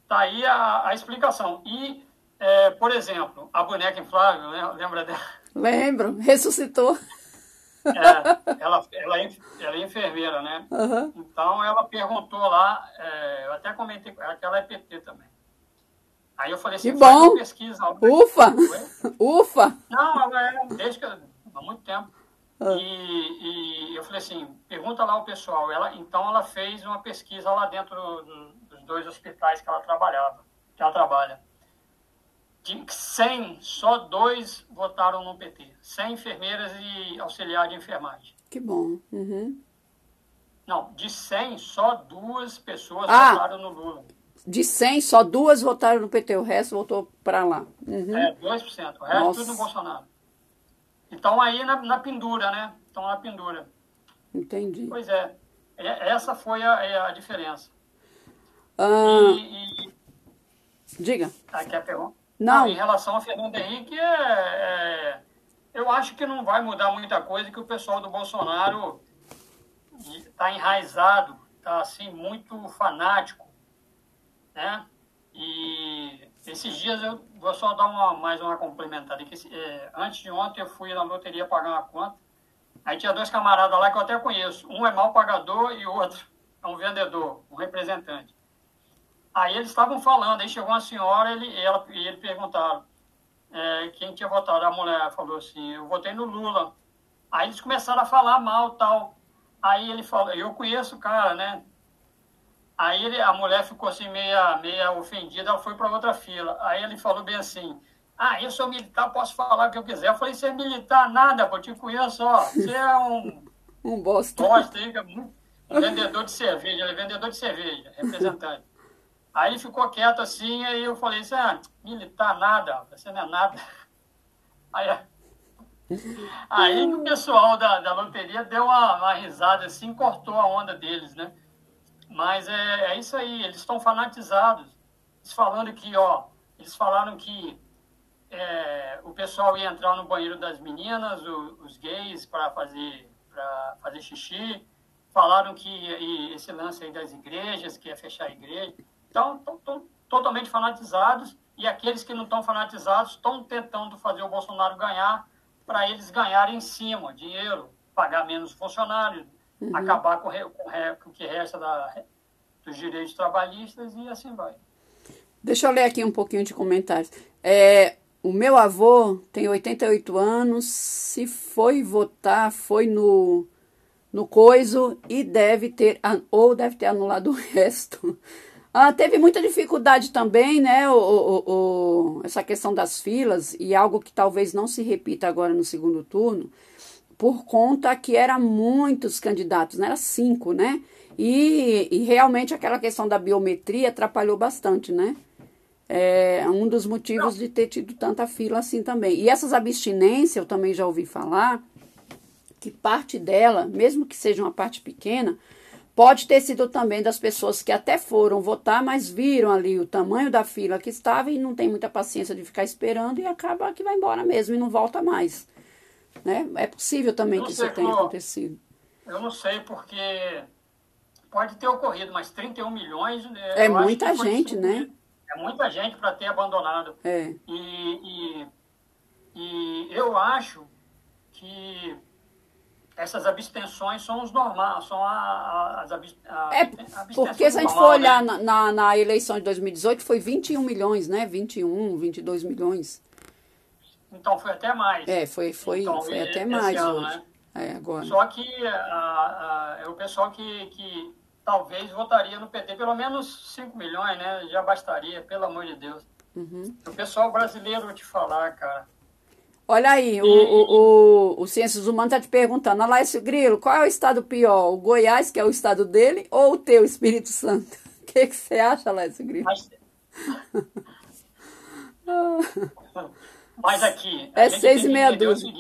tá aí a, a explicação. E, é, por exemplo, a boneca inflável, né? lembra dela? Lembro, ressuscitou. É, ela, ela, é, ela é enfermeira, né? Uhum. Então, ela perguntou lá, é, eu até comentei, ela é PT também. Aí eu falei assim, que bom. pesquisa. Ufa! Ufa! Não, ela é, desde que, há muito tempo. Ah. E, e, eu falei assim, pergunta lá o pessoal. Ela, então ela fez uma pesquisa lá dentro do, dos dois hospitais que ela trabalhava, que ela trabalha. De 100, só dois votaram no PT. 100 enfermeiras e auxiliar de enfermagem. Que bom. Uhum. Não, de 100, só duas pessoas ah. votaram no Lula de 100, só duas votaram no PT, o resto votou para lá. Uhum. É, 2%. O resto Nossa. tudo no Bolsonaro. Então aí na, na pendura, né? estão na pendura. Entendi. Pois é, é essa foi a, é a diferença. Ah, e, e, diga. Aqui a pergunta. Não. Em relação a Fernando Henrique, é, é, eu acho que não vai mudar muita coisa, que o pessoal do Bolsonaro está enraizado, está assim, muito fanático, né? E esses dias eu vou só dar uma, mais uma complementada. Que, é, antes de ontem eu fui na loteria pagar uma conta. Aí tinha dois camaradas lá que eu até conheço. Um é mal pagador e outro é um vendedor, um representante. Aí eles estavam falando, aí chegou uma senhora ele, ela, e ele perguntaram é, quem tinha votado. A mulher falou assim, eu votei no Lula. Aí eles começaram a falar mal tal. Aí ele falou, eu conheço o cara, né? Aí ele, a mulher ficou assim meia, meia ofendida, ela foi para outra fila. Aí ele falou bem assim, ah, eu sou militar, posso falar o que eu quiser. Eu falei, você é militar nada, pô, eu te conheço, ó. Você é um... um bosta. Bosta, um vendedor de cerveja, ele é vendedor de cerveja, representante. Aí ficou quieto assim, aí eu falei assim, ah, militar nada, você não é nada. Aí, aí o pessoal da, da loteria deu uma, uma risada assim, cortou a onda deles, né? Mas é, é isso aí, eles estão fanatizados. Eles falando que, ó, eles falaram que é, o pessoal ia entrar no banheiro das meninas, o, os gays, para fazer, fazer xixi. Falaram que e esse lance aí das igrejas, que ia fechar a igreja. Então, estão totalmente fanatizados e aqueles que não estão fanatizados estão tentando fazer o Bolsonaro ganhar para eles ganharem em cima dinheiro, pagar menos funcionários, uhum. acabar com, com, com, o que resta da, dos direitos trabalhistas e assim vai. Deixa eu ler aqui um pouquinho de comentários. É, o meu avô tem 88 anos, se foi votar, foi no, no coiso e deve ter, ou deve ter anulado o resto. Ah, teve muita dificuldade também, né? O, o, o, essa questão das filas, e algo que talvez não se repita agora no segundo turno, por conta que eram muitos candidatos, né? Era cinco, né? E, e realmente aquela questão da biometria atrapalhou bastante, né? É um dos motivos de ter tido tanta fila assim também. E essas abstinências, eu também já ouvi falar, que parte dela, mesmo que seja uma parte pequena, pode ter sido também das pessoas que até foram votar, mas viram ali o tamanho da fila que estava e não tem muita paciência de ficar esperando e acaba que vai embora mesmo e não volta mais. Né? É possível também que isso tenha acontecido. Eu não sei, porque pode ter ocorrido, mas 31 milhões. É muita gente, né? É muita gente para ter abandonado. É. E, e, e eu acho que essas abstenções são os normais, são a, as abst, a, é, porque se a gente for olhar né? na, na, eleição de 2018, foi 21 milhões, né? 21, 22 milhões. Então foi até mais. É, foi, foi, então, foi até mais ano, hoje. Né? É, agora. Só que a, a, é o pessoal que, que talvez votaria no PT pelo menos 5 milhões, né? Já bastaria, pelo amor de Deus. Uhum. O pessoal brasileiro, vou te falar, cara. Olha aí, e... o, o, o, o Ciências Humanas está te perguntando, Alácio Grilo, qual é o estado pior? O Goiás, que é o estado dele, ou o teu, Espírito Santo? O que, que você acha, Alácio Grilo? Mas... Mas aqui. É seis e meia dúzia.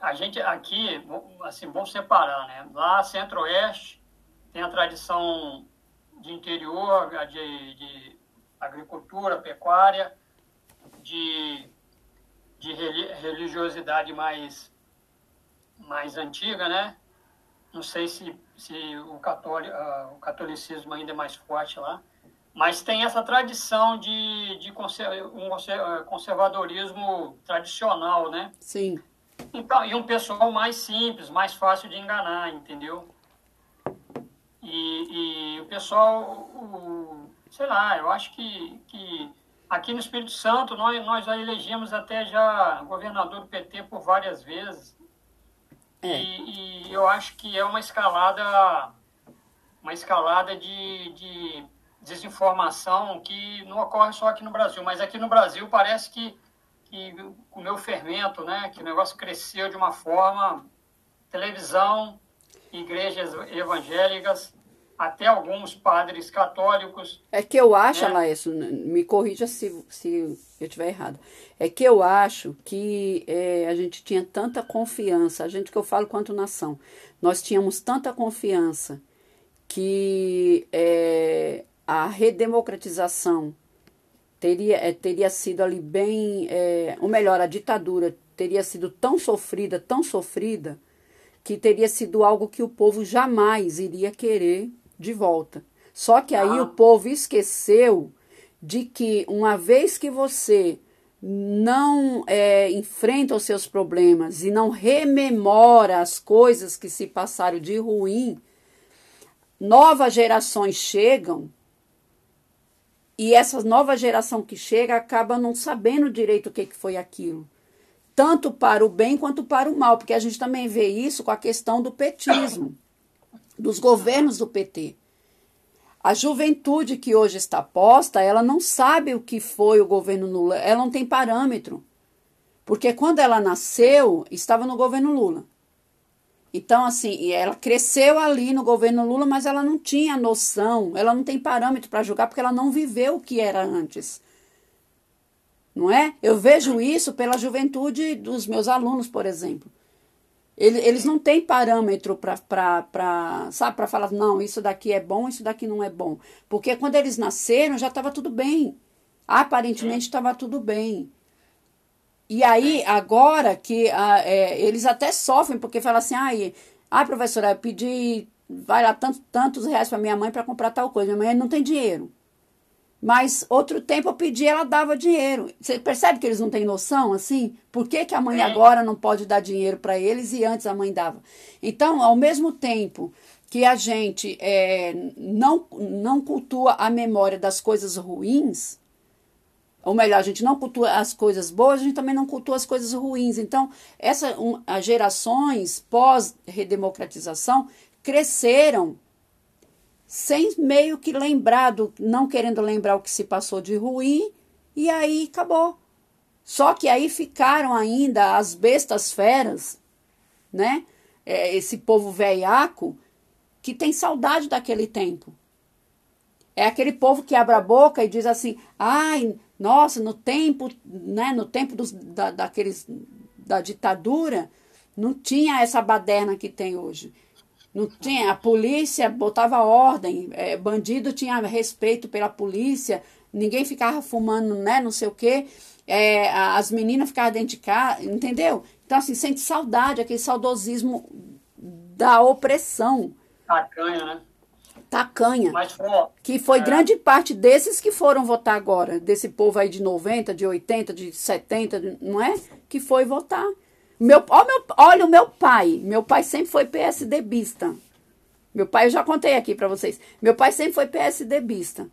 a gente aqui, assim, vamos separar, né? Lá, Centro-Oeste, tem a tradição de interior, de, de agricultura, pecuária, de, de religiosidade mais, mais antiga, né? Não sei se, se o, católico, uh, o catolicismo ainda é mais forte lá, mas tem essa tradição de, de um eh, conservadorismo tradicional, né? Sim. Então, e um pessoal mais simples, mais fácil de enganar, entendeu? E, e o pessoal, o, sei lá, eu acho que, que aqui no Espírito Santo nós, nós já elegemos até já governador do PT por várias vezes. É. E, e, eu acho que é uma escalada, uma escalada de, de desinformação que não ocorre só aqui no Brasil, mas aqui no Brasil parece que, que o meu fermento, né, que o negócio cresceu de uma forma, televisão, igrejas evangélicas, até alguns padres católicos. É que eu acho, né? Laércio, me corrija se, se eu estiver errado. É que eu acho que é, a gente tinha tanta confiança, a gente que eu falo quanto nação, nós tínhamos tanta confiança que é, a redemocratização teria, é, teria sido ali bem, é, ou melhor, a ditadura teria sido tão sofrida, tão sofrida, que teria sido algo que o povo jamais iria querer de volta. Só que aí ah. o povo esqueceu de que uma vez que você não é, enfrenta os seus problemas e não rememora as coisas que se passaram de ruim, novas gerações chegam e essa nova geração que chega acaba não sabendo direito o que, que foi aquilo. Tanto para o bem quanto para o mal, porque a gente também vê isso com a questão do petismo dos governos do PT. A juventude que hoje está posta, ela não sabe o que foi o governo Lula, ela não tem parâmetro. Porque quando ela nasceu, estava no governo Lula. Então, assim, ela cresceu ali no governo Lula, mas ela não tinha noção, ela não tem parâmetro para julgar, porque ela não viveu o que era antes. Não é? Eu vejo isso pela juventude dos meus alunos, por exemplo. Eles não têm parâmetro para, sabe, para falar, não, isso daqui é bom, isso daqui não é bom. Porque quando eles nasceram já estava tudo bem. Aparentemente estava tudo bem. E aí, agora que ah, é, eles até sofrem, porque falam assim, ai, ai professora, eu pedi, vai lá tantos, tantos reais para minha mãe para comprar tal coisa. Minha mãe não tem dinheiro. Mas outro tempo eu pedi, ela dava dinheiro. Você percebe que eles não têm noção assim? Por que, que a mãe agora não pode dar dinheiro para eles e antes a mãe dava? Então, ao mesmo tempo que a gente é, não, não cultua a memória das coisas ruins, ou melhor, a gente não cultua as coisas boas, a gente também não cultua as coisas ruins. Então, essa, um, as gerações pós-redemocratização cresceram sem meio que lembrar, do, não querendo lembrar o que se passou de ruim, e aí acabou. Só que aí ficaram ainda as bestas feras, né? É, esse povo velhaco que tem saudade daquele tempo. É aquele povo que abre a boca e diz assim: ai, nossa, no tempo, né, no tempo dos, da, daqueles, da ditadura, não tinha essa baderna que tem hoje. Não tinha, a polícia botava ordem, é, bandido tinha respeito pela polícia, ninguém ficava fumando, né, não sei o quê. É, as meninas ficavam dentro de casa, entendeu? Então, assim, sente saudade, aquele saudosismo da opressão. Tacanha, né? Tacanha. Mas, pô, que foi é... grande parte desses que foram votar agora, desse povo aí de 90, de 80, de 70, não é? Que foi votar. Meu, ó, meu, olha o meu pai. Meu pai sempre foi PSDBista. Meu pai, eu já contei aqui para vocês. Meu pai sempre foi PSDBista.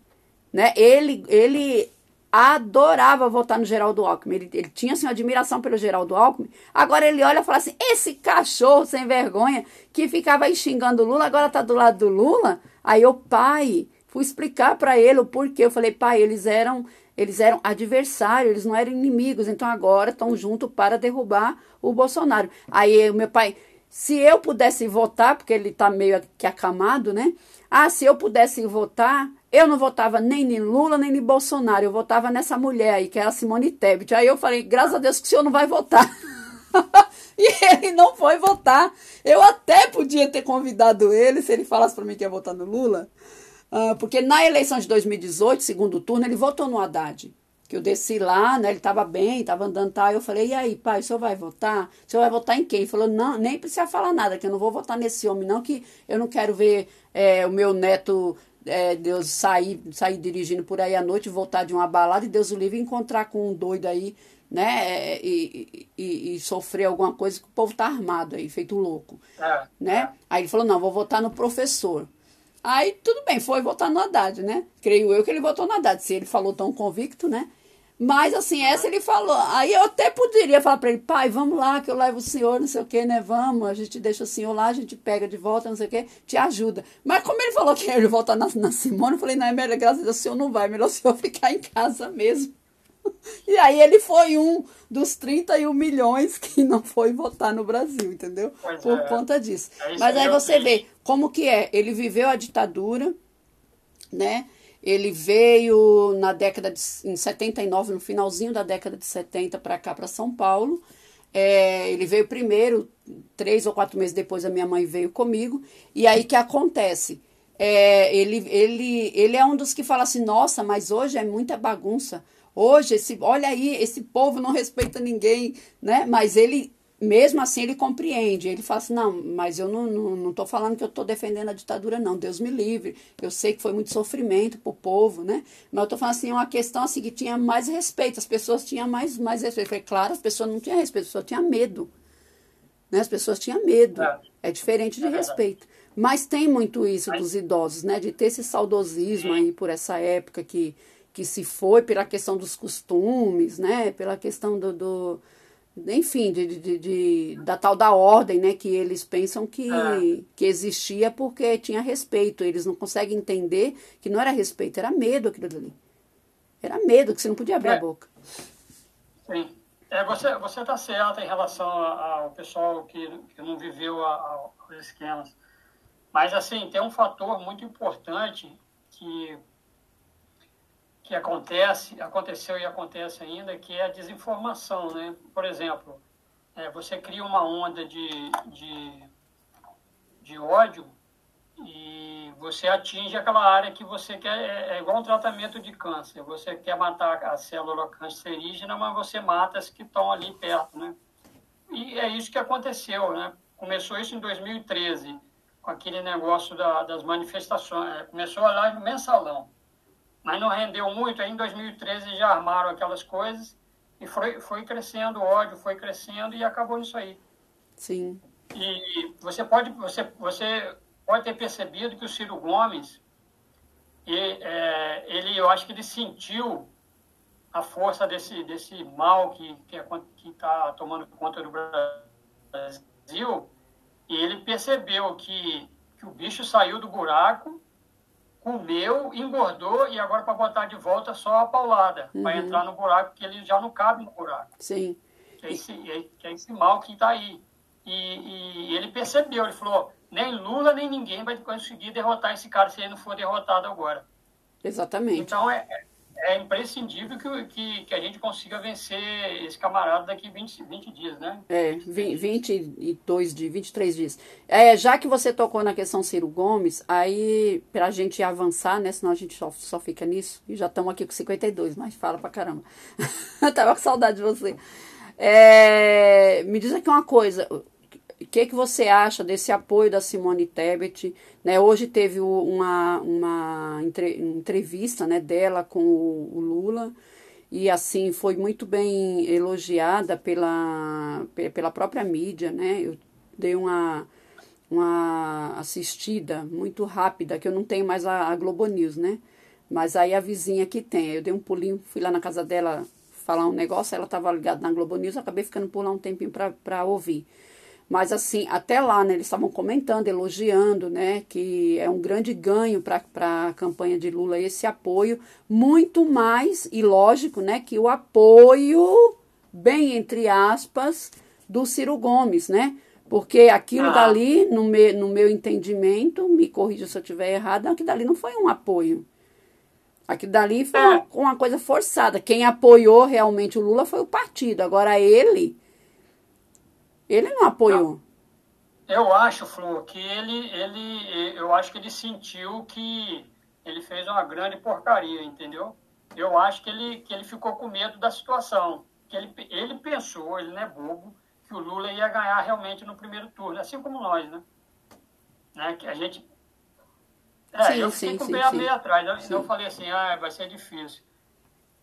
Né? Ele, ele adorava votar no Geraldo Alckmin. Ele, ele tinha assim, uma admiração pelo Geraldo Alckmin. Agora ele olha e fala assim: esse cachorro sem vergonha que ficava aí xingando o Lula, agora tá do lado do Lula. Aí o pai, fui explicar para ele o porquê. Eu falei, pai, eles eram eles eram adversários, eles não eram inimigos, então agora estão juntos para derrubar o Bolsonaro. Aí o meu pai, se eu pudesse votar, porque ele está meio que acamado, né? Ah, se eu pudesse votar, eu não votava nem em Lula, nem em Bolsonaro, eu votava nessa mulher aí, que é a Simone Tebet. Aí eu falei, graças a Deus que o senhor não vai votar. e ele não foi votar. Eu até podia ter convidado ele, se ele falasse para mim que ia votar no Lula. Uh, porque na eleição de 2018, segundo turno, ele votou no Haddad. Que eu desci lá, né? Ele estava bem, estava andando tal. Eu falei, e aí, pai, o senhor vai votar? O senhor vai votar em quem? Ele falou, não, nem precisa falar nada, que eu não vou votar nesse homem, não, que eu não quero ver é, o meu neto é, Deus sair, sair dirigindo por aí à noite, voltar de uma balada e Deus o livre encontrar com um doido aí, né? E, e, e, sofrer alguma coisa que o povo tá armado aí, feito louco. É, né? É. Aí ele falou, não, vou votar no professor. Aí tudo bem, foi votar no Haddad, né? Creio eu que ele votou no Haddad, se ele falou tão convicto, né? Mas assim, essa ele falou. Aí eu até poderia falar para ele, pai, vamos lá, que eu levo o senhor, não sei o que, né? Vamos, a gente deixa o senhor lá, a gente pega de volta, não sei o que, te ajuda. Mas como ele falou que ele volta na, na Simone, eu falei, não, é melhor, graças a Deus, o senhor não vai, melhor o senhor ficar em casa mesmo. E aí ele foi um dos 31 milhões que não foi votar no Brasil, entendeu? Pois Por é. conta disso. É Mas aí você vê como que é. Ele viveu a ditadura, né? Ele veio na década de em 79, no finalzinho da década de 70 para cá, para São Paulo. É, ele veio primeiro, três ou quatro meses depois a minha mãe veio comigo. E aí que acontece? É, ele, ele, ele é um dos que fala assim, nossa, mas hoje é muita bagunça. Hoje, esse, olha aí, esse povo não respeita ninguém, né? Mas ele, mesmo assim, ele compreende. Ele fala assim, não, mas eu não estou não, não falando que eu estou defendendo a ditadura, não. Deus me livre. Eu sei que foi muito sofrimento para o povo, né? Mas eu estou falando assim, é uma questão assim que tinha mais respeito. As pessoas tinham mais, mais respeito. Foi claro, as pessoas não tinham respeito, as pessoas tinham medo. Né? As pessoas tinham medo. É, é diferente de é respeito. Mas tem muito isso dos idosos, né? De ter esse saudosismo aí por essa época que que se foi pela questão dos costumes, né? Pela questão do, do enfim, de, de, de, da tal da ordem, né? Que eles pensam que, é. que existia porque tinha respeito. Eles não conseguem entender que não era respeito, era medo aquilo ali. Era medo, que você não podia abrir é. a boca. Sim. É, você você está certa em relação ao pessoal que, que não viveu a, a, os esquemas. Mas, assim, tem um fator muito importante que que acontece, aconteceu e acontece ainda, que é a desinformação, né? Por exemplo, é, você cria uma onda de, de, de ódio e você atinge aquela área que você quer, é, é igual um tratamento de câncer, você quer matar a célula cancerígena, mas você mata as que estão ali perto, né? E é isso que aconteceu, né? Começou isso em 2013, com aquele negócio da, das manifestações, é, começou lá no mensalão mas não rendeu muito. Aí em 2013 já armaram aquelas coisas e foi, foi crescendo o ódio, foi crescendo e acabou nisso aí. Sim. E você pode, você, você pode ter percebido que o Ciro Gomes, e, é, ele, eu acho que ele sentiu a força desse, desse mal que está que, está tomando conta do Brasil, e ele percebeu que, que o bicho saiu do buraco comeu, engordou e agora para botar de volta só a paulada, uhum. para entrar no buraco, que ele já não cabe no buraco. Sim. Que é esse, é, que é esse mal que está aí. E, e, ele percebeu, ele falou, nem Lula nem ninguém vai conseguir derrotar esse cara se ele não for derrotado agora. Exatamente. Então é, é imprescindível que, que, que, a gente consiga vencer esse camarada daqui 20, 20 dias, né? É, 22 dias, 23 dias. É, já que você tocou na questão Ciro Gomes, aí pra gente avançar, né? Senão a gente só, só fica nisso. E já estamos aqui com 52, mas fala pra caramba. Tava com saudade de você. É, me diz aqui uma coisa. O que, que você acha desse apoio da Simone Tebet? Né? Hoje teve uma, uma entrevista né, dela com o, o Lula e assim foi muito bem elogiada pela, pela própria mídia, né? Eu dei uma, uma assistida muito rápida, que eu não tenho mais a, a Globo News, né? Mas aí a vizinha que tem, eu dei um pulinho, fui lá na casa dela falar um negócio, ela estava ligada na Globo News, acabei ficando por lá um tempinho para ouvir. Mas assim, até lá, né, eles estavam comentando, elogiando, né, que é um grande ganho para a campanha de Lula esse apoio, muito mais, e lógico, né, que o apoio, bem entre aspas, do Ciro Gomes, né? Porque aquilo ah. dali, no, me, no meu entendimento, me corrija se eu estiver errado, aquilo dali não foi um apoio. Aquilo dali foi uma, uma coisa forçada. Quem apoiou realmente o Lula foi o partido. Agora ele ele não apoiou. Eu acho, Flor, que ele, ele, eu acho que ele sentiu que ele fez uma grande porcaria, entendeu? Eu acho que ele, que ele ficou com medo da situação. Que ele, ele pensou, ele não é bobo, que o Lula ia ganhar realmente no primeiro turno, assim como nós, né? né? Que a gente. É, sim, eu fiquei sim, com o meio, atrás. Eu, então eu falei assim, ah, vai ser difícil.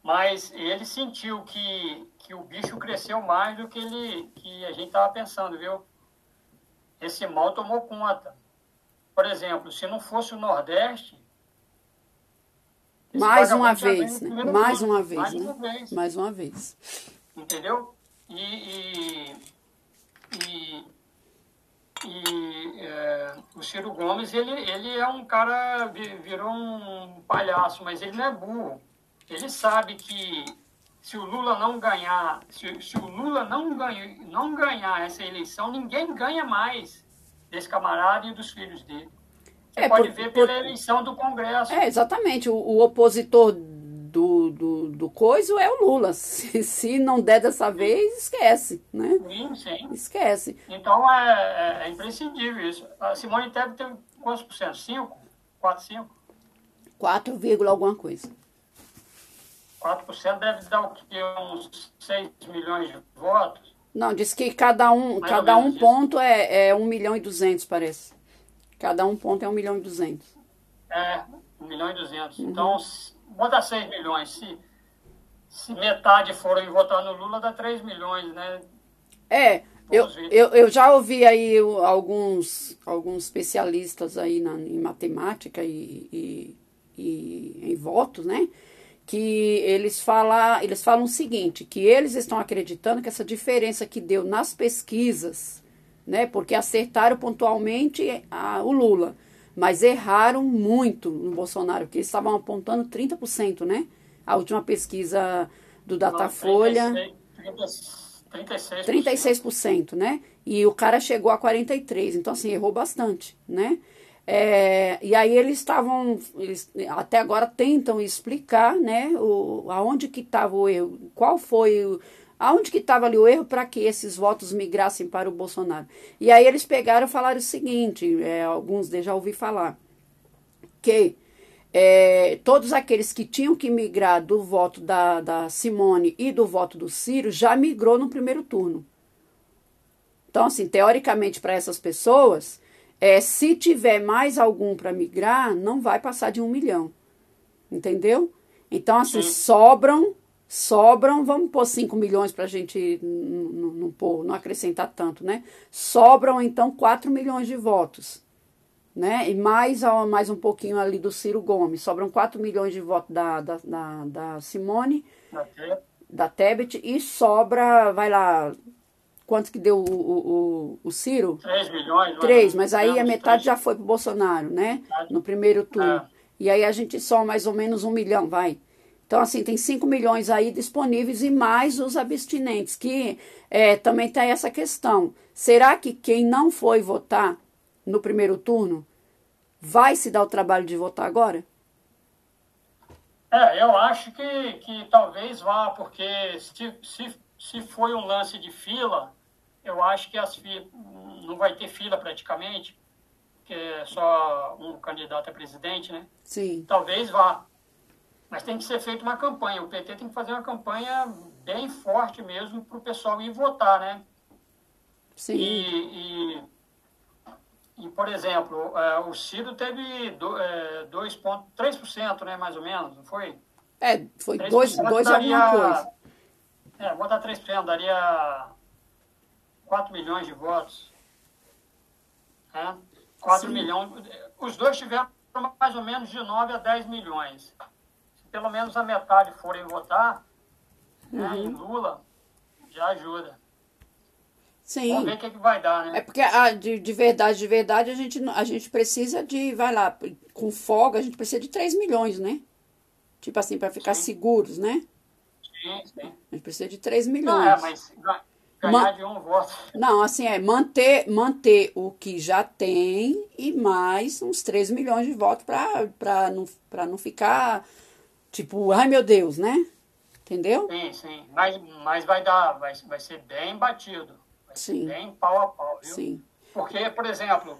Mas ele sentiu que, que o bicho cresceu mais do que, ele, que a gente estava pensando, viu? Esse mal tomou conta. Por exemplo, se não fosse o Nordeste. Mais uma vez, né? Mais uma vez, mais né? Uma vez. Mais uma vez. Entendeu? E, e, e, e é, o Ciro Gomes, ele, ele é um cara, virou um palhaço, mas ele não é burro ele sabe que se o Lula não ganhar, se, se o Lula não, ganha, não ganhar essa eleição, ninguém ganha mais desse camarada e dos filhos dele. Você é, pode por, ver pela por, eleição do Congresso. É, exatamente. O, o opositor do, do, do coiso é o Lula. Se, se não der dessa vez, esquece, né? Sim, sim. Esquece. Então é, é, é imprescindível isso. A Simone Tebet tem quantos por cento? 5? 4, 5? 4, alguma coisa. 4% deve dar o quê? Uns 6 milhões de votos? Não, diz que cada um, cada um ponto é, é 1 milhão e 200, parece. Cada um ponto é 1 milhão e 200. É, 1 milhão e 200. Uhum. Então, bota 6 milhões. Se, se metade forem votar no Lula, dá 3 milhões, né? É, eu, eu, eu já ouvi aí alguns, alguns especialistas aí na, em matemática e, e, e em votos, né? Que eles, fala, eles falam o seguinte, que eles estão acreditando que essa diferença que deu nas pesquisas, né, porque acertaram pontualmente a, o Lula, mas erraram muito no Bolsonaro, porque eles estavam apontando 30%, né? A última pesquisa do Datafolha... 36%. 36%, né? E o cara chegou a 43%, então assim, errou bastante, né? É, e aí eles estavam, eles até agora tentam explicar, né, o, aonde que estava o erro, qual foi o, aonde que estava ali o erro para que esses votos migrassem para o Bolsonaro. E aí eles pegaram e falaram o seguinte, é, alguns já ouvi falar, que é, todos aqueles que tinham que migrar do voto da, da Simone e do voto do Ciro já migrou no primeiro turno. Então, assim, teoricamente, para essas pessoas, é, se tiver mais algum para migrar, não vai passar de um milhão. Entendeu? Então, assim, Sim. sobram, sobram, vamos pôr 5 milhões para a gente não, não acrescentar tanto, né? Sobram, então, 4 milhões de votos. Né? E mais, mais um pouquinho ali do Ciro Gomes. Sobram 4 milhões de votos da, da, da, da Simone, da Tebet, e sobra, vai lá, quanto que deu o, o, o Ciro? 3 milhões. 3, mas aí a metade 3. já foi para o Bolsonaro, né? No primeiro turno. É. E aí a gente só mais ou menos um milhão, vai. Então, assim, tem 5 milhões aí disponíveis e mais os abstinentes, que é, também tem essa questão. Será que quem não foi votar no primeiro turno vai se dar o trabalho de votar agora? É, eu acho que, que talvez vá, porque se, se, se foi um lance de fila, eu acho que as não vai ter fila praticamente, que é só um candidato a presidente, né? Sim. Talvez vá. Mas tem que ser feita uma campanha. O PT tem que fazer uma campanha bem forte mesmo para o pessoal ir votar, né? Sim. E, e, e por exemplo, é, o Ciro teve do, é, 2,3%, né, mais ou menos, não foi? É, foi 2 alguma coisa. É, botar 3%, daria 4 milhões de votos. É? 4 Sim. milhões. Os dois tiveram mais ou menos de 9 a 10 milhões. Se pelo menos a metade forem votar né, uhum. né, em Lula, já ajuda. Sim. Vamos ver o que, é que vai dar, né? É porque ah, de, de verdade, de verdade, a gente, a gente precisa de, vai lá, com folga, a gente precisa de 3 milhões, né? Tipo assim, para ficar sim. seguros, né? Sim, sim. A gente precisa de 3 milhões. Não, é, mas Ganhar de um voto. Não, assim, é manter, manter o que já tem e mais uns 3 milhões de votos para não, não ficar tipo, ai meu Deus, né? Entendeu? Sim, sim. Mas, mas vai dar, vai, vai ser bem batido. Vai sim. ser bem pau a pau, viu? Sim. Porque, por exemplo,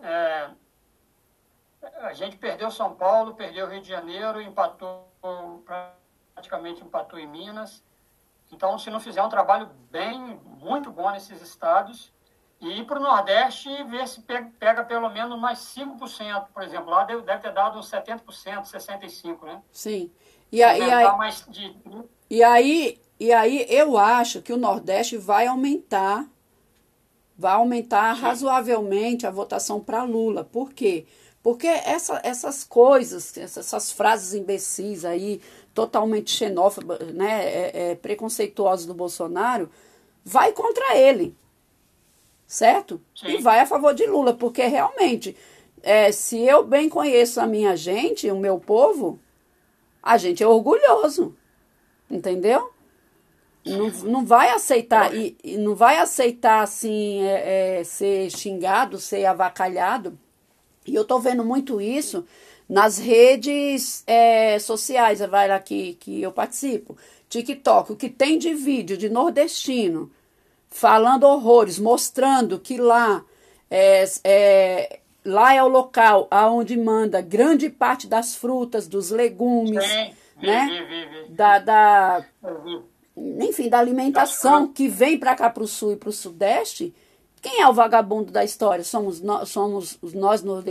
é, a gente perdeu São Paulo, perdeu Rio de Janeiro, empatou, praticamente empatou em Minas então, se não fizer um trabalho bem, muito bom nesses estados, e ir para o Nordeste e ver se pega, pelo menos mais 5%, por exemplo. Lá deve, deve ter dado uns 70%, 65%, né? Sim. E, a, e, aí, de... e, aí, e aí eu acho que o Nordeste vai aumentar, vai aumentar Sim. razoavelmente a votação para Lula. Por quê? Porque essa, essas coisas, essas, essas frases imbecis aí, totalmente xenófoba, né, é, é, preconceituosos do Bolsonaro, vai contra ele, certo? Sim. E vai a favor de Lula, porque realmente, é, se eu bem conheço a minha gente, o meu povo, a gente é orgulhoso. Entendeu? Não, não vai aceitar, e, e não vai aceitar assim, é, é, ser xingado, ser avacalhado. E eu tô vendo muito isso nas redes é, sociais, vai lá que, que eu participo. TikTok, o que tem de vídeo de nordestino falando horrores, mostrando que lá é, é, lá é o local aonde manda grande parte das frutas, dos legumes, né? Da, da, enfim, da alimentação que vem para cá para o sul e para o sudeste. Quem é o vagabundo da história? Somos nós, somos nós nordestinos